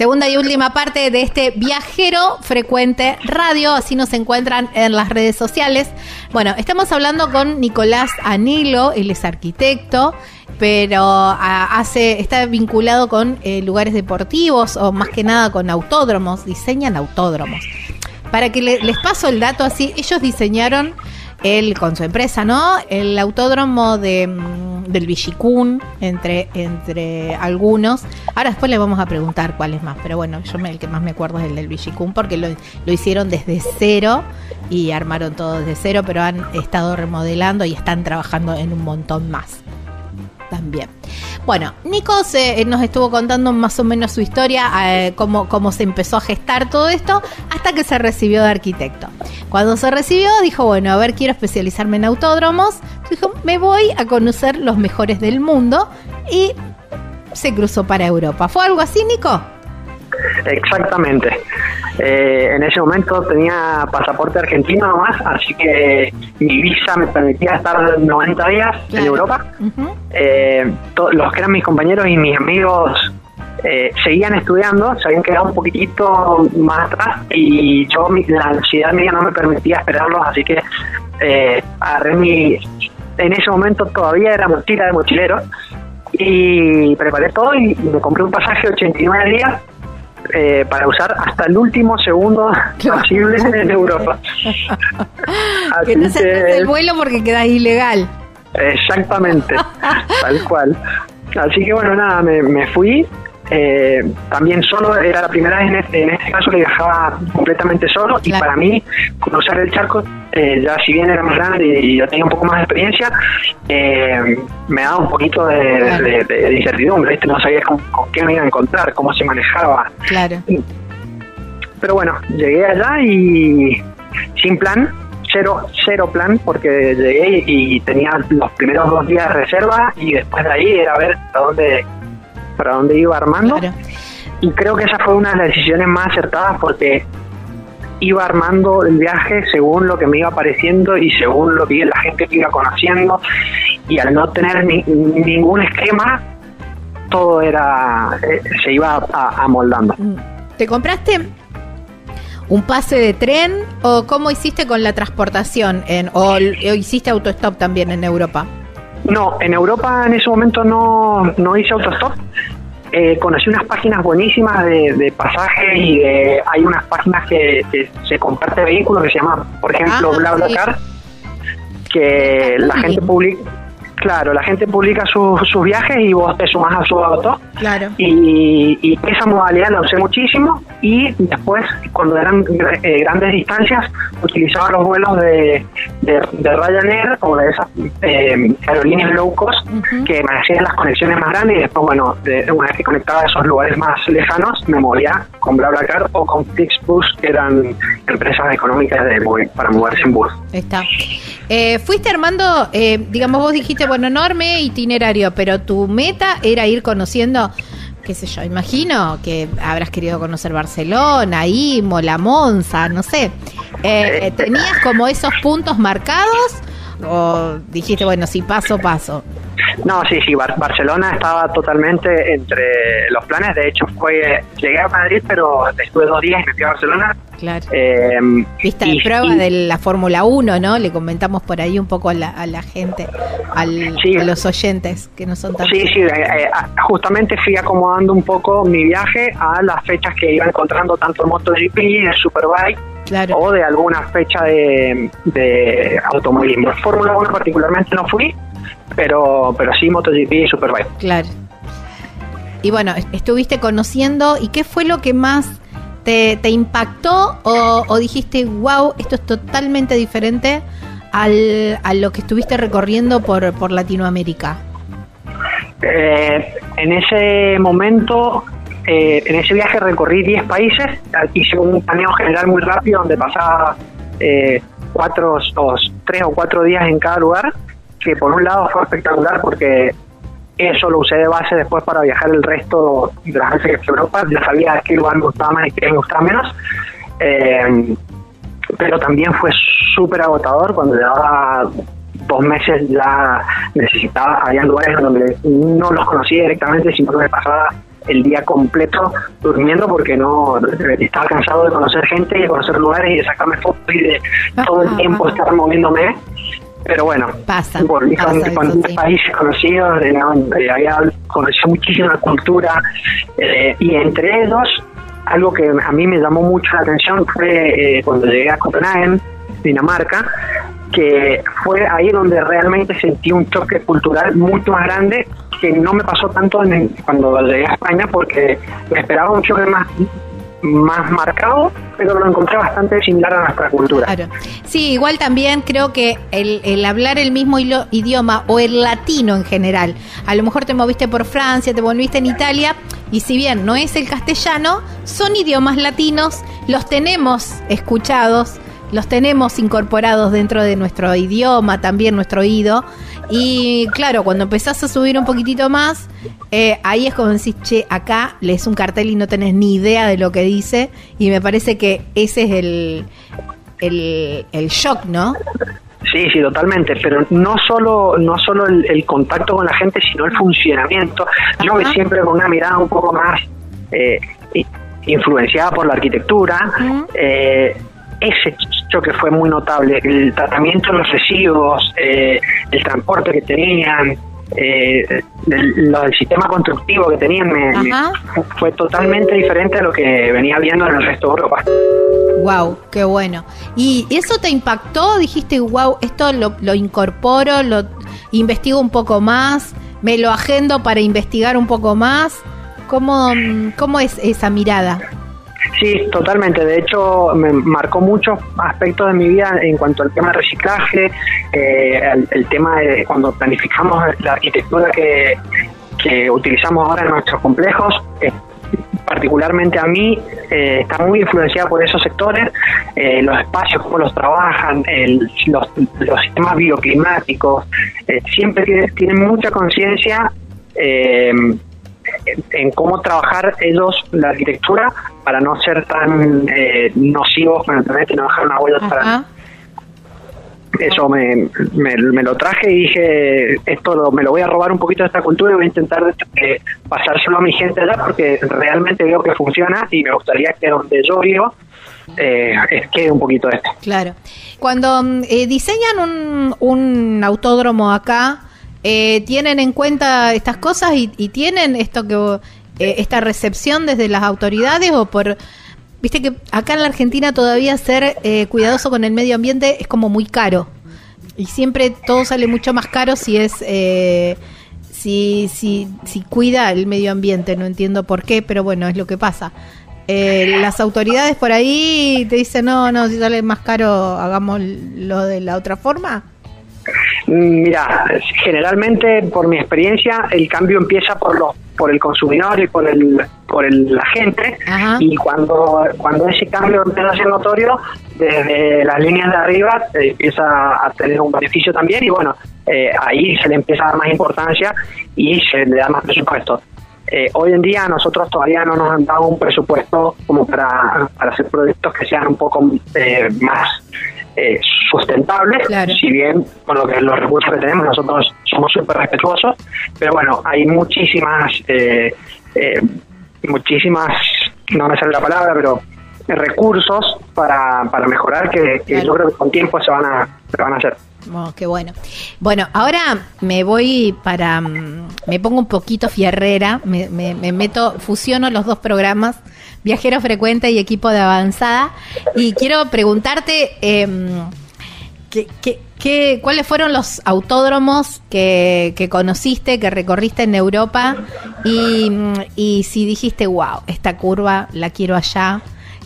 Segunda y última parte de este viajero frecuente radio, así nos encuentran en las redes sociales. Bueno, estamos hablando con Nicolás Anilo, él es arquitecto, pero hace está vinculado con lugares deportivos o más que nada con autódromos, diseñan autódromos. Para que les paso el dato así, ellos diseñaron él con su empresa, ¿no? El autódromo de, mm, del Villicún, entre, entre algunos. Ahora después le vamos a preguntar cuál es más, pero bueno, yo me, el que más me acuerdo es el del Villicún porque lo, lo hicieron desde cero y armaron todo desde cero, pero han estado remodelando y están trabajando en un montón más también. Bueno, Nico eh, nos estuvo contando más o menos su historia, eh, cómo, cómo se empezó a gestar todo esto, hasta que se recibió de arquitecto. Cuando se recibió, dijo, bueno, a ver, quiero especializarme en autódromos. Dijo, me voy a conocer los mejores del mundo y se cruzó para Europa. ¿Fue algo así, Nico? Exactamente. Eh, en ese momento tenía pasaporte argentino nomás, así que mi visa me permitía estar 90 días en Europa. Eh, los que eran mis compañeros y mis amigos eh, seguían estudiando, se habían quedado un poquitito más atrás y yo, la ansiedad mía no me permitía esperarlos, así que agarré mi. En ese momento todavía era mochila de mochilero y preparé todo y me compré un pasaje de 89 días eh, para usar hasta el último segundo posible en Europa. que no se el vuelo porque queda ilegal. Exactamente, tal cual. Así que bueno, nada, me, me fui eh, también solo, era la primera vez en este, en este caso que viajaba completamente solo y para mí cruzar el charco, eh, ya si bien era más grande y yo tenía un poco más de experiencia, eh, me daba un poquito de, incertidumbre, no sabía con, qué me iba a encontrar, cómo se manejaba. Claro. Pero bueno, llegué allá y sin plan, cero, cero plan, porque llegué y tenía los primeros dos días de reserva y después de ahí era ver a dónde para dónde iba armando. Y creo que esa fue una de las decisiones más acertadas porque iba armando el viaje según lo que me iba pareciendo y según lo que la gente que iba conociendo. Y al no tener ningún esquema, todo era eh, se iba amoldando. Mm. ¿Te compraste un pase de tren o cómo hiciste con la transportación? En, o, o hiciste autostop también en Europa? No, en Europa en ese momento no, no hice autostop. Eh, conocí unas páginas buenísimas de, de pasajes y de, hay unas páginas que, se comparte vehículos que se llama, por ejemplo, ah, BlaBlaCar, que la gente publica Claro, la gente publica sus viajes y vos te sumas a su auto. Claro. Y, esa modalidad la usé muchísimo y después, cuando eran eh, grandes distancias, utilizaba los vuelos de, de, Ryanair o de esas eh, aerolíneas low cost que me hacían las conexiones más grandes y después, bueno, de, una vez que conectaba a esos lugares más lejanos, me movía con BlaBlaCar o con Flixbus, que eran empresas económicas de, para moverse en bus. Está. Eh, fuiste armando, eh, digamos, vos dijiste, bueno, enorme itinerario, pero tu meta era ir conociendo, qué sé yo, imagino que habrás querido conocer Barcelona, Imola, Monza, no sé. Eh, ¿Tenías como esos puntos marcados o dijiste, bueno, si paso, paso? No, sí, sí, Barcelona estaba totalmente entre los planes. De hecho, fue llegué a Madrid, pero estuve dos días y me fui a Barcelona. Claro. Eh, Vista de prueba de la Fórmula 1, ¿no? Le comentamos por ahí un poco a la, a la gente, al, a los oyentes que no son tan. Sí, sí, eh, eh, justamente fui acomodando un poco mi viaje a las fechas que iba encontrando tanto en MotoGP, en Superbike. Claro. o de alguna fecha de, de automovilismo. Fórmula 1 particularmente no fui, pero, pero sí MotoGP y Superbike. Claro. Y bueno, estuviste conociendo, ¿y qué fue lo que más te, te impactó o, dijiste, wow, esto es totalmente diferente al, a lo que estuviste recorriendo por, por Latinoamérica? Eh, en ese momento, eh, en ese viaje recorrí 10 países, hice un paneo general muy rápido donde pasaba eh, cuatro o tres o cuatro días en cada lugar que por un lado fue espectacular porque eso lo usé de base después para viajar el resto de las veces que Europa. Ya sabía qué lugar me gustaba más y qué me gustaba menos. Eh, pero también fue súper agotador cuando llevaba dos meses ya necesitaba, había lugares donde no los conocía directamente, sino que me pasaba el día completo durmiendo porque no estaba cansado de conocer gente y de conocer lugares y de sacarme fotos y de todo el tiempo estar moviéndome. Pero bueno, pasa, con, países conocidos, eh, eh, había conocido muchísima cultura eh, y entre ellos algo que a mí me llamó mucho la atención fue cuando llegué a Copenhague, Dinamarca, que fue ahí donde realmente sentí un choque cultural mucho más grande que no me pasó tanto cuando llegué a España porque esperaba un choque más más marcado, pero lo encontré bastante similar a nuestra cultura. Sí, igual también creo que el, el, hablar el mismo idioma o el latino en general, a lo mejor te moviste por Francia, te volviste en Italia, y si bien no es el castellano, son idiomas latinos, los tenemos escuchados, los tenemos incorporados dentro de nuestro idioma, también nuestro oído. Y claro, cuando empezás a subir un poquitito más, eh, ahí es como decís, che, acá lees un cartel y no tenés ni idea de lo que dice. Y me parece que ese es el, el, shock, ¿no? Sí, sí, totalmente, pero no solo no solo el, contacto con la gente, sino el funcionamiento. Yo siempre con una mirada un poco más eh, influenciada por la arquitectura, eh, ese choque fue muy notable. El tratamiento de los residuos, eh, el transporte que tenían, eh, el, sistema constructivo que tenían fue totalmente diferente a lo que venía viendo en el resto de Europa. Wow, qué bueno. ¿Y eso te impactó? Dijiste, wow, esto lo, lo incorporo, lo investigo un poco más, me lo agendo para investigar un poco más. ¿Cómo, cómo es esa mirada? Sí, totalmente. De hecho, me marcó muchos aspectos de mi vida en cuanto al tema de reciclaje, eh, el, tema de cuando planificamos la arquitectura que, utilizamos ahora en nuestros complejos. Eh, particularmente a mí eh, está muy influenciada por esos sectores, los espacios, cómo los trabajan, los, los, sistemas bioclimáticos, siempre tienen, mucha conciencia en cómo trabajar ellos la arquitectura para no ser tan eh, nocivos con el planeta y no dejar una huella para eso me, me, lo traje y dije esto me lo voy a robar un poquito de esta cultura y voy a intentar eh, pasárselo a mi gente allá porque realmente veo que funciona y me gustaría que donde yo vivo eh, quede un poquito de esto. Claro. Cuando eh, diseñan un, un autódromo acá, eh, tienen en cuenta estas cosas y, tienen esto que eh, esta recepción desde las autoridades o por viste que acá en la Argentina todavía ser eh, cuidadoso con el medio ambiente es como muy caro. Y siempre todo sale mucho más caro si es si, si, si cuida el medio ambiente. No entiendo por qué pero bueno es lo que pasa. Las autoridades por ahí te dicen no no si sale más caro hagamos lo de la otra forma Mira, generalmente por mi experiencia el cambio empieza por los por el consumidor y por el por el, la gente. Y cuando cuando ese cambio empieza a ser notorio desde las líneas de arriba eh, empieza a tener un beneficio también. Y bueno eh, ahí se le empieza a dar más importancia y se le da más presupuesto. Eh, hoy en día nosotros todavía no nos han dado un presupuesto como para, para hacer proyectos que sean un poco más eh, sustentables, si bien con lo que los recursos que tenemos nosotros somos súper respetuosos, pero bueno, hay muchísimas, eh, eh, muchísimas, no me sale la palabra, pero recursos para, para mejorar que, yo creo que con tiempo se van a, se van a hacer. Oh, qué bueno. Bueno, ahora me voy para. Mm, me pongo un poquito fierrera, me, me, me meto, fusiono los dos programas viajero frecuente y equipo de avanzada. Y quiero preguntarte, eh, ¿qué, cuáles fueron los autódromos que, conociste, que recorriste en Europa? Y, y si dijiste, wow, esta curva la quiero allá,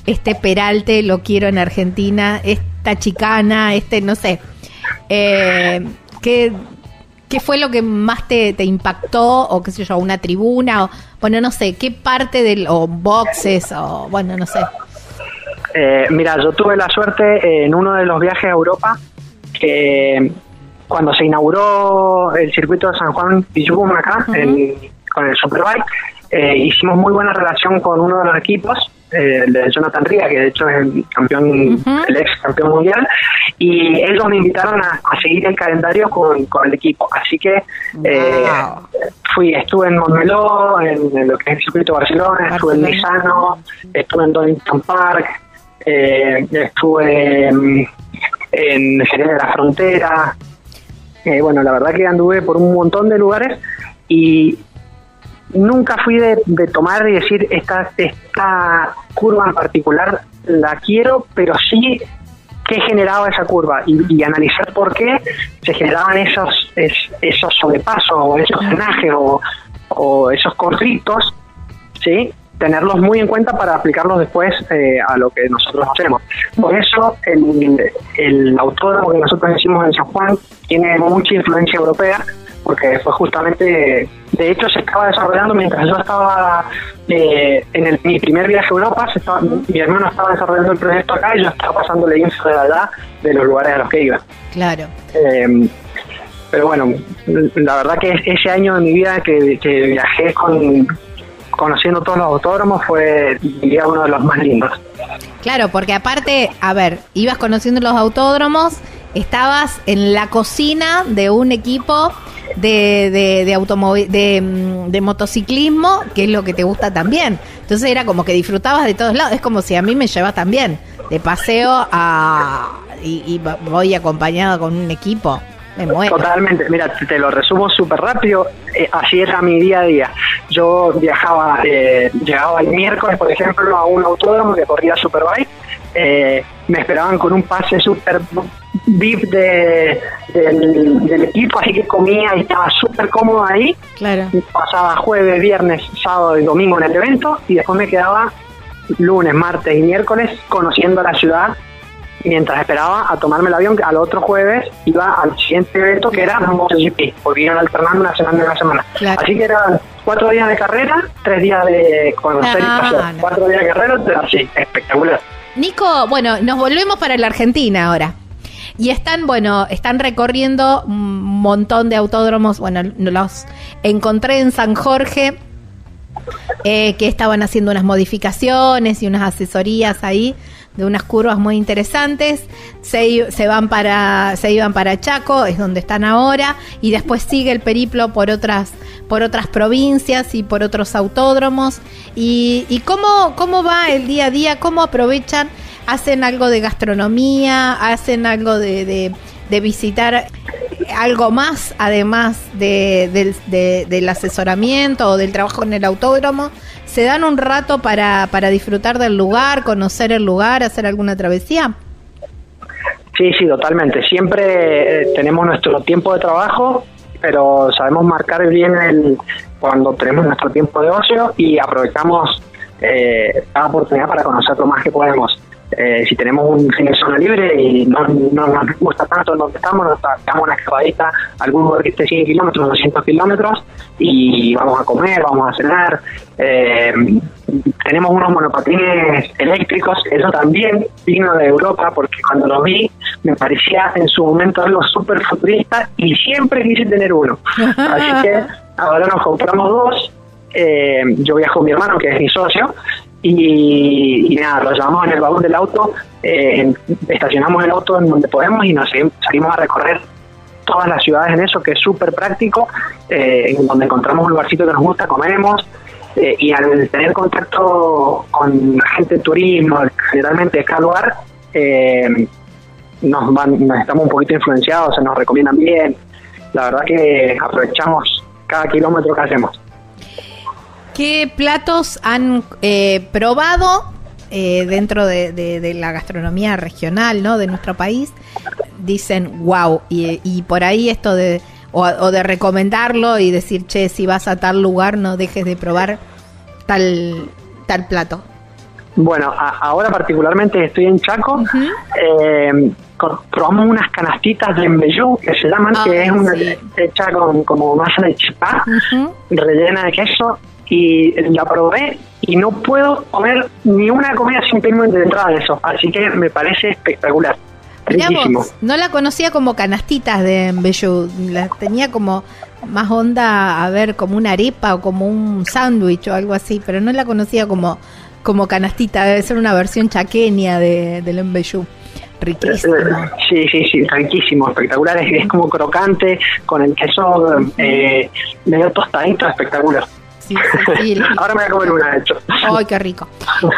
este peralte lo quiero en Argentina, esta chicana, este, no sé. Eh, ¿qué, ¿Qué fue lo que más te, te, impactó? O qué sé yo, una tribuna, o bueno, no sé, ¿qué parte del, o boxes, o bueno, no sé? Eh, mira, yo tuve la suerte en uno de los viajes a Europa que cuando se inauguró el circuito de San Juan Pillugum acá, con el Superbike, eh, hicimos muy buena relación con uno de los equipos eh, de Jonathan Ria, que de hecho es el campeón, el ex campeón mundial, y ellos me invitaron a, seguir el calendario con, el equipo. Así que eh, fui, estuve en Montmeló, en, lo que es el circuito de Barcelona, estuve en Misano, estuve en Donington Park, eh, estuve en, en Jerez de la Frontera, Eh, bueno, la verdad que anduve por un montón de lugares y nunca fui de, tomar y decir esta, esta curva en particular la quiero, pero sí qué generaba esa curva y, analizar por qué se generaban esos esos sobrepasos o esos frenajes o, o esos corritos, ¿sí? tenerlos muy en cuenta para aplicarlos después eh, a lo que nosotros hacemos. Por eso el, el autódromo que nosotros hicimos en San Juan tiene mucha influencia europea, porque fue justamente, de hecho se estaba desarrollando mientras yo estaba eh, en el, mi primer viaje a Europa, mi hermano estaba desarrollando el proyecto acá y yo estaba pasándole info de allá de los lugares a los que iba. Claro. Eh, pero bueno, la verdad que ese año de mi vida que, que viajé con, conociendo todos los autódromos fue, diría, uno de los más lindos. Claro, porque aparte, a ver, ibas conociendo los autódromos, estabas en la cocina de un equipo de, de, de, mm, de, motociclismo, que es lo que te gusta también. Entonces era como que disfrutabas de todos lados. Es como si a mí me llevas también de paseo a, y, voy acompañado con un equipo. Totalmente, mira, te, lo resumo súper rápido, eh, así era mi día a día. Yo viajaba, eh, llegaba el miércoles, por ejemplo, a un autódromo que corría Superbike, eh, me esperaban con un pase súper VIP de, del, equipo, así que comía y estaba súper cómodo ahí. Claro. Pasaba jueves, viernes, sábado y domingo en el evento y después me quedaba lunes, martes y miércoles conociendo la ciudad mientras esperaba a tomarme el avión, al otro jueves iba al siguiente evento que era MotoGP, iban alternando una semana y una semana. Así que eran cuatro días de carrera, tres días de conocer y ah, Cuatro días de carrera, así, espectacular. Nico, bueno, nos volvemos para la Argentina ahora. Y están, bueno, están recorriendo un montón de autódromos. Bueno, los encontré en San Jorge, eh, que estaban haciendo unas modificaciones y unas asesorías ahí de unas curvas muy interesantes. Se, se, van para, se iban para Chaco, es donde están ahora, y después sigue el periplo por otras, por otras provincias y por otros autódromos. Y, y cómo, cómo va el día a día, cómo aprovechan, hacen algo de gastronomía, hacen algo de, de, visitar algo más, además de, del asesoramiento o del trabajo en el autódromo ¿Se dan un rato para, para disfrutar del lugar, conocer el lugar, hacer alguna travesía? Sí, sí, totalmente. Siempre eh, tenemos nuestro tiempo de trabajo, pero sabemos marcar bien el, cuando tenemos nuestro tiempo de ocio y aprovechamos eh, cada oportunidad para conocer lo más que podemos. Eh, si tenemos un fin de semana libre y no, nos gusta tanto donde estamos, nos damos una escapadita algún lugar que esté 100 kilómetros, 200 kilómetros y vamos a comer, vamos a cenar. Eh, tenemos unos monopatines eléctricos, eso también vino de Europa porque cuando lo vi me parecía en su momento algo súper futurista y siempre quise tener uno. Así que ahora nos compramos dos. Eh, yo viajo con mi hermano, que es mi socio, y, nada, lo llevamos en el baúl del auto, eh, estacionamos el auto en donde podemos y nos salimos a recorrer todas las ciudades en eso, que es súper práctico, eh, en donde encontramos un lugarcito que nos gusta, comemos, eh, y al tener contacto con gente de turismo, generalmente de cada lugar, nos, nos estamos un poquito influenciados, se nos recomiendan bien, la verdad que aprovechamos cada kilómetro que hacemos. ¿Qué platos han eh, probado eh, dentro de, la gastronomía regional ¿no? de nuestro país? Dicen, wow, y, por ahí esto de, o, de recomendarlo y decir, che, si vas a tal lugar no dejes de probar tal, tal plato. Bueno, ahora particularmente estoy en Chaco. Eh, probamos unas canastitas de embellú que se llaman, que es una hecha con como masa de chipá, rellena de queso y la probé y no puedo comer ni una comida sin pedirme de entrada de eso. Así que me parece espectacular. no la conocía como canastitas de Embellú, la tenía como más onda a ver como una arepa o como un sándwich o algo así, pero no la conocía como, como canastita, debe ser una versión chaqueña de, del Embellú. Riquísimo. Sí, sí, sí, riquísimo, espectacular. Es, como crocante, con el queso eh, medio tostadito, espectacular. Ahora me voy a comer una, de hecho. ¡Ay, qué rico!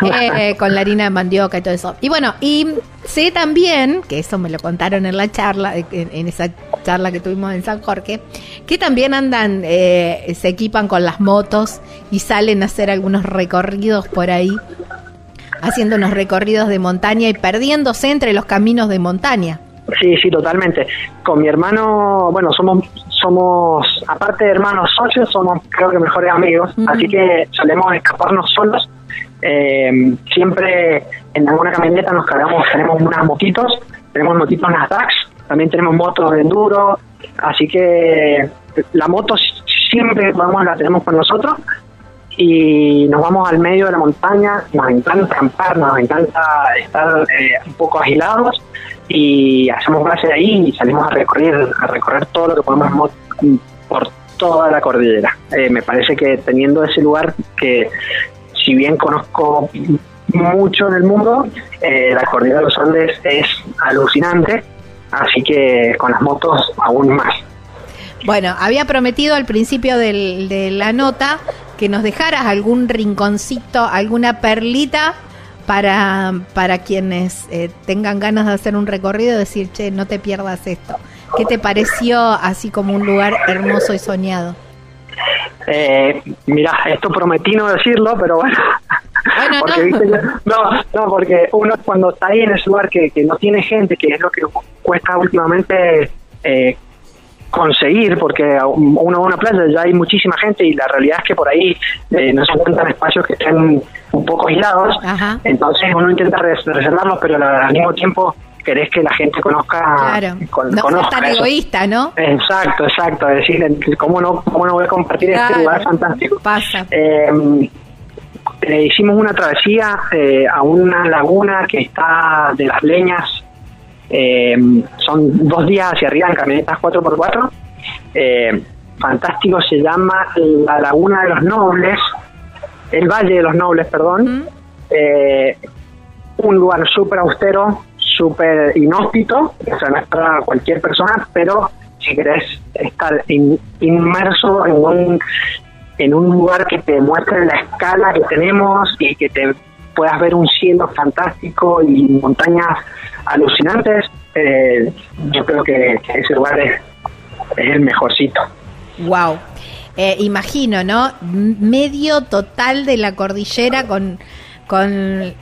Eh, con la harina de mandioca y todo eso. Y bueno, y sé también, que eso me lo contaron en la charla, en, esa charla que tuvimos en San Jorge, que también andan, eh, se equipan con las motos y salen a hacer algunos recorridos por ahí, haciendo unos recorridos de montaña y perdiéndose entre los caminos de montaña. Sí, sí, totalmente. Con mi hermano, bueno, somos somos, aparte de hermanos socios, somos creo que mejores amigos, así que solemos escaparnos solos. Eh, siempre en alguna camioneta nos cargamos, tenemos unas motitos, tenemos motitos Nasdaq, también tenemos motos de enduro, así que la moto siempre vamos, la tenemos con nosotros y nos vamos al medio de la montaña, nos encanta acampar, nos encanta estar eh, un poco agilados y hacemos base ahí y salimos a recorrer, a recorrer todo lo que podemos por toda la cordillera. Eh, me parece que teniendo ese lugar que si bien conozco mucho en el mundo, eh, la cordillera de los Andes es alucinante, así que con las motos aún más. Bueno, había prometido al principio de la nota que nos dejaras algún rinconcito, alguna perlita para, para quienes eh, tengan ganas de hacer un recorrido decir, che, no te pierdas esto. ¿Qué te pareció así como un lugar hermoso y soñado? Eh, mira, esto prometí no decirlo, pero bueno. porque, no. no, porque uno cuando está ahí en ese lugar que, que no tiene gente, que es lo que cuesta últimamente eh, conseguir, porque uno va a una playa ya hay muchísima gente y la realidad es que por ahí eh, no se encuentran espacios que estén un poco aislados, entonces uno intenta reservarlos, pero al mismo tiempo querés que la gente conozca. Claro, no es tan egoísta, ¿no? Exacto, exacto, es decir, ¿cómo no, cómo no voy a compartir este lugar fantástico? Pasa. Eh, hicimos una travesía eh, a una laguna que está de las leñas eh, son dos días hacia arriba en camionetas 4x4. Eh, fantástico, se llama la Laguna de los Nobles, el Valle de los Nobles, perdón. Eh, un lugar súper austero, súper inhóspito, o sea, no es para cualquier persona, pero si querés estar inmerso en un, en un lugar que te muestre la escala que tenemos y que te puedas ver un cielo fantástico y montañas alucinantes, eh, yo creo que, ese lugar es, el mejorcito. Wow. Eh, imagino, ¿no? Medio total de la cordillera con, con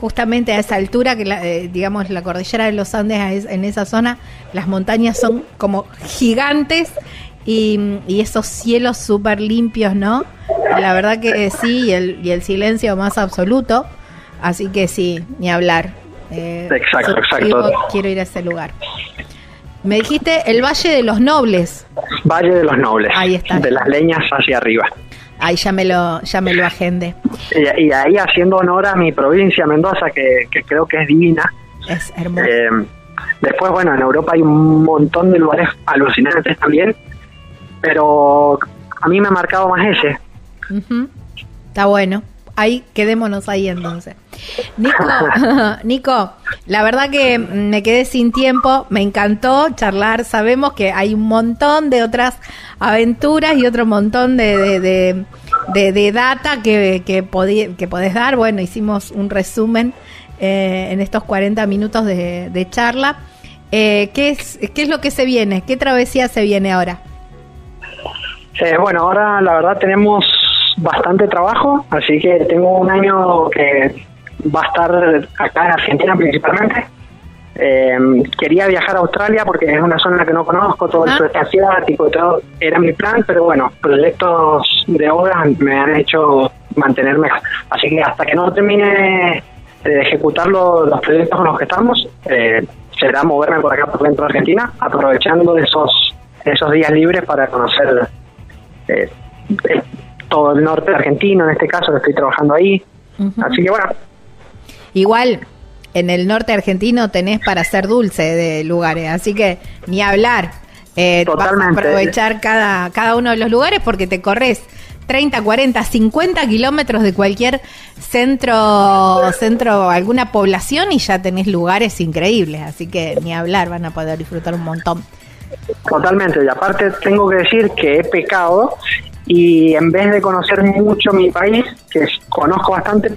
justamente a esa altura, que eh, digamos la cordillera de los Andes en esa zona, las montañas son como gigantes y, y esos cielos súper limpios, ¿no? La verdad que sí, y el, y el silencio más absoluto, así que sí, ni hablar. Eh, exacto, exacto. quiero ir a ese lugar. Me dijiste el Valle de los Nobles. Valle de los Nobles. Ahí está. De las leñas hacia arriba. Ahí ya me lo, ya me lo agende. Y, ahí haciendo honor a mi provincia, Mendoza, que, creo que es divina. Es hermoso. Eh, después, bueno, en Europa hay un montón de lugares alucinantes también, pero a mí me ha marcado más ese. Está bueno ahí quedémonos ahí entonces. Nico, Nico, la verdad que me quedé sin tiempo, me encantó charlar, sabemos que hay un montón de otras aventuras y otro montón de, de, data que, que, que podés dar, bueno, hicimos un resumen eh, en estos 40 minutos de, charla. Eh, ¿qué, es, ¿Qué es lo que se viene? ¿Qué travesía se viene ahora? Eh, bueno, ahora la verdad tenemos bastante trabajo, así que tengo un año que va a estar acá en Argentina principalmente. Eh, quería viajar a Australia porque es una zona que no conozco, todo el sudeste asiático, todo era mi plan, pero bueno, proyectos de obra me han hecho mantenerme. Así que hasta que no termine de ejecutar los, proyectos con los que estamos, eh, será moverme por acá por dentro de Argentina, aprovechando esos, esos días libres para conocer eh, todo el norte argentino, en este caso, que estoy trabajando ahí. Así que bueno. Igual, en el norte argentino tenés para hacer dulce de lugares, así que ni hablar. Eh, Totalmente. aprovechar cada, cada uno de los lugares porque te corres 30, 40, 50 kilómetros de cualquier centro, centro, alguna población y ya tenés lugares increíbles, así que ni hablar, van a poder disfrutar un montón. Totalmente, y aparte tengo que decir que he pecado y en vez de conocer mucho mi país, que conozco bastante,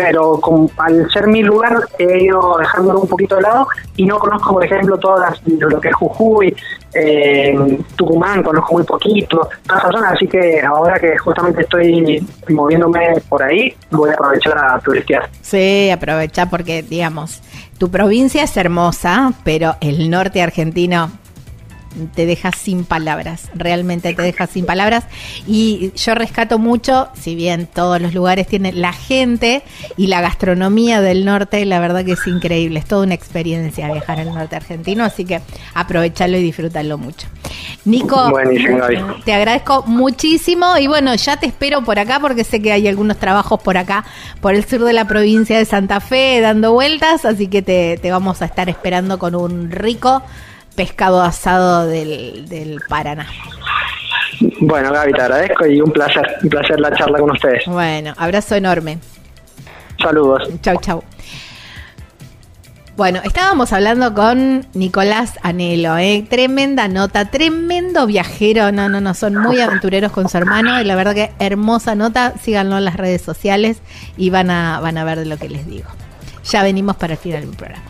pero al ser mi lugar he ido dejándolo un poquito de lado y no conozco, por ejemplo, todas lo que es Jujuy, eh, Tucumán, conozco muy poquito, todas esas zonas, así que ahora que justamente estoy moviéndome por ahí, voy a aprovechar a turistear. Sí, aprovecha porque, digamos, tu provincia es hermosa, pero el norte argentino te deja sin palabras, realmente te deja sin palabras. Y yo rescato mucho, si bien todos los lugares tienen la gente y la gastronomía del norte, la verdad que es increíble, es toda una experiencia viajar al norte argentino, así que aprovechalo y disfrútalo mucho. Nico, te agradezco muchísimo y bueno, ya te espero por acá porque sé que hay algunos trabajos por acá, por el sur de la provincia de Santa Fe, dando vueltas, así que te, te vamos a estar esperando con un rico pescado asado del, del Paraná. Bueno, Gaby, te agradezco y un placer, un placer la charla con ustedes. Bueno, abrazo enorme. Saludos. Chau, chau. Bueno, estábamos hablando con Nicolás Anelo, ¿eh? tremenda nota, tremendo viajero, no, no, no, son muy aventureros con su hermano y la verdad que hermosa nota, síganlo en las redes sociales y van a, van a ver de lo que les digo. Ya venimos para el final del programa.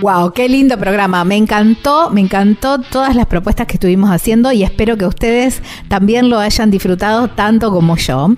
Wow, qué lindo programa. Me encantó, me encantó todas las propuestas que estuvimos haciendo y espero que ustedes también lo hayan disfrutado tanto como yo.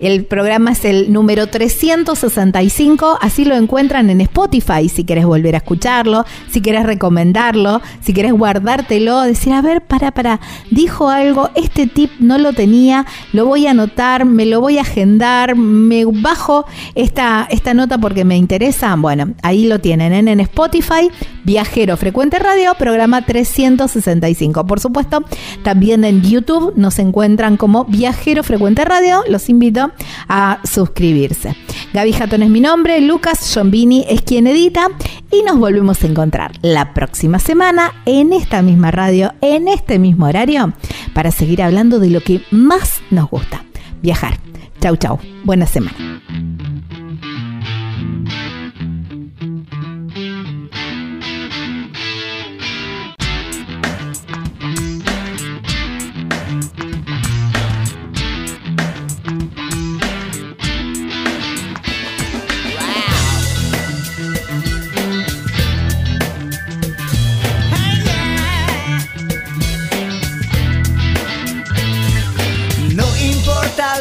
El programa es el número 365, así lo encuentran en Spotify si quieres volver a escucharlo, si quieres recomendarlo, si quieres guardártelo, decir, a ver, para, para, dijo algo, este tip no lo tenía, lo voy a anotar, me lo voy a agendar, me bajo esta, esta nota porque me interesa. Bueno, ahí lo tienen ¿eh? en Spotify Viajero Frecuente Radio, programa 365. Por supuesto, también en YouTube nos encuentran como Viajero Frecuente Radio. Los invito a suscribirse. Gaby Jatón es mi nombre, Lucas Giombini es quien edita y nos volvemos a encontrar la próxima semana en esta misma radio, en este mismo horario, para seguir hablando de lo que más nos gusta, viajar. Chau, chau. Buena semana.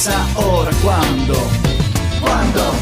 pensa ora quando, quando?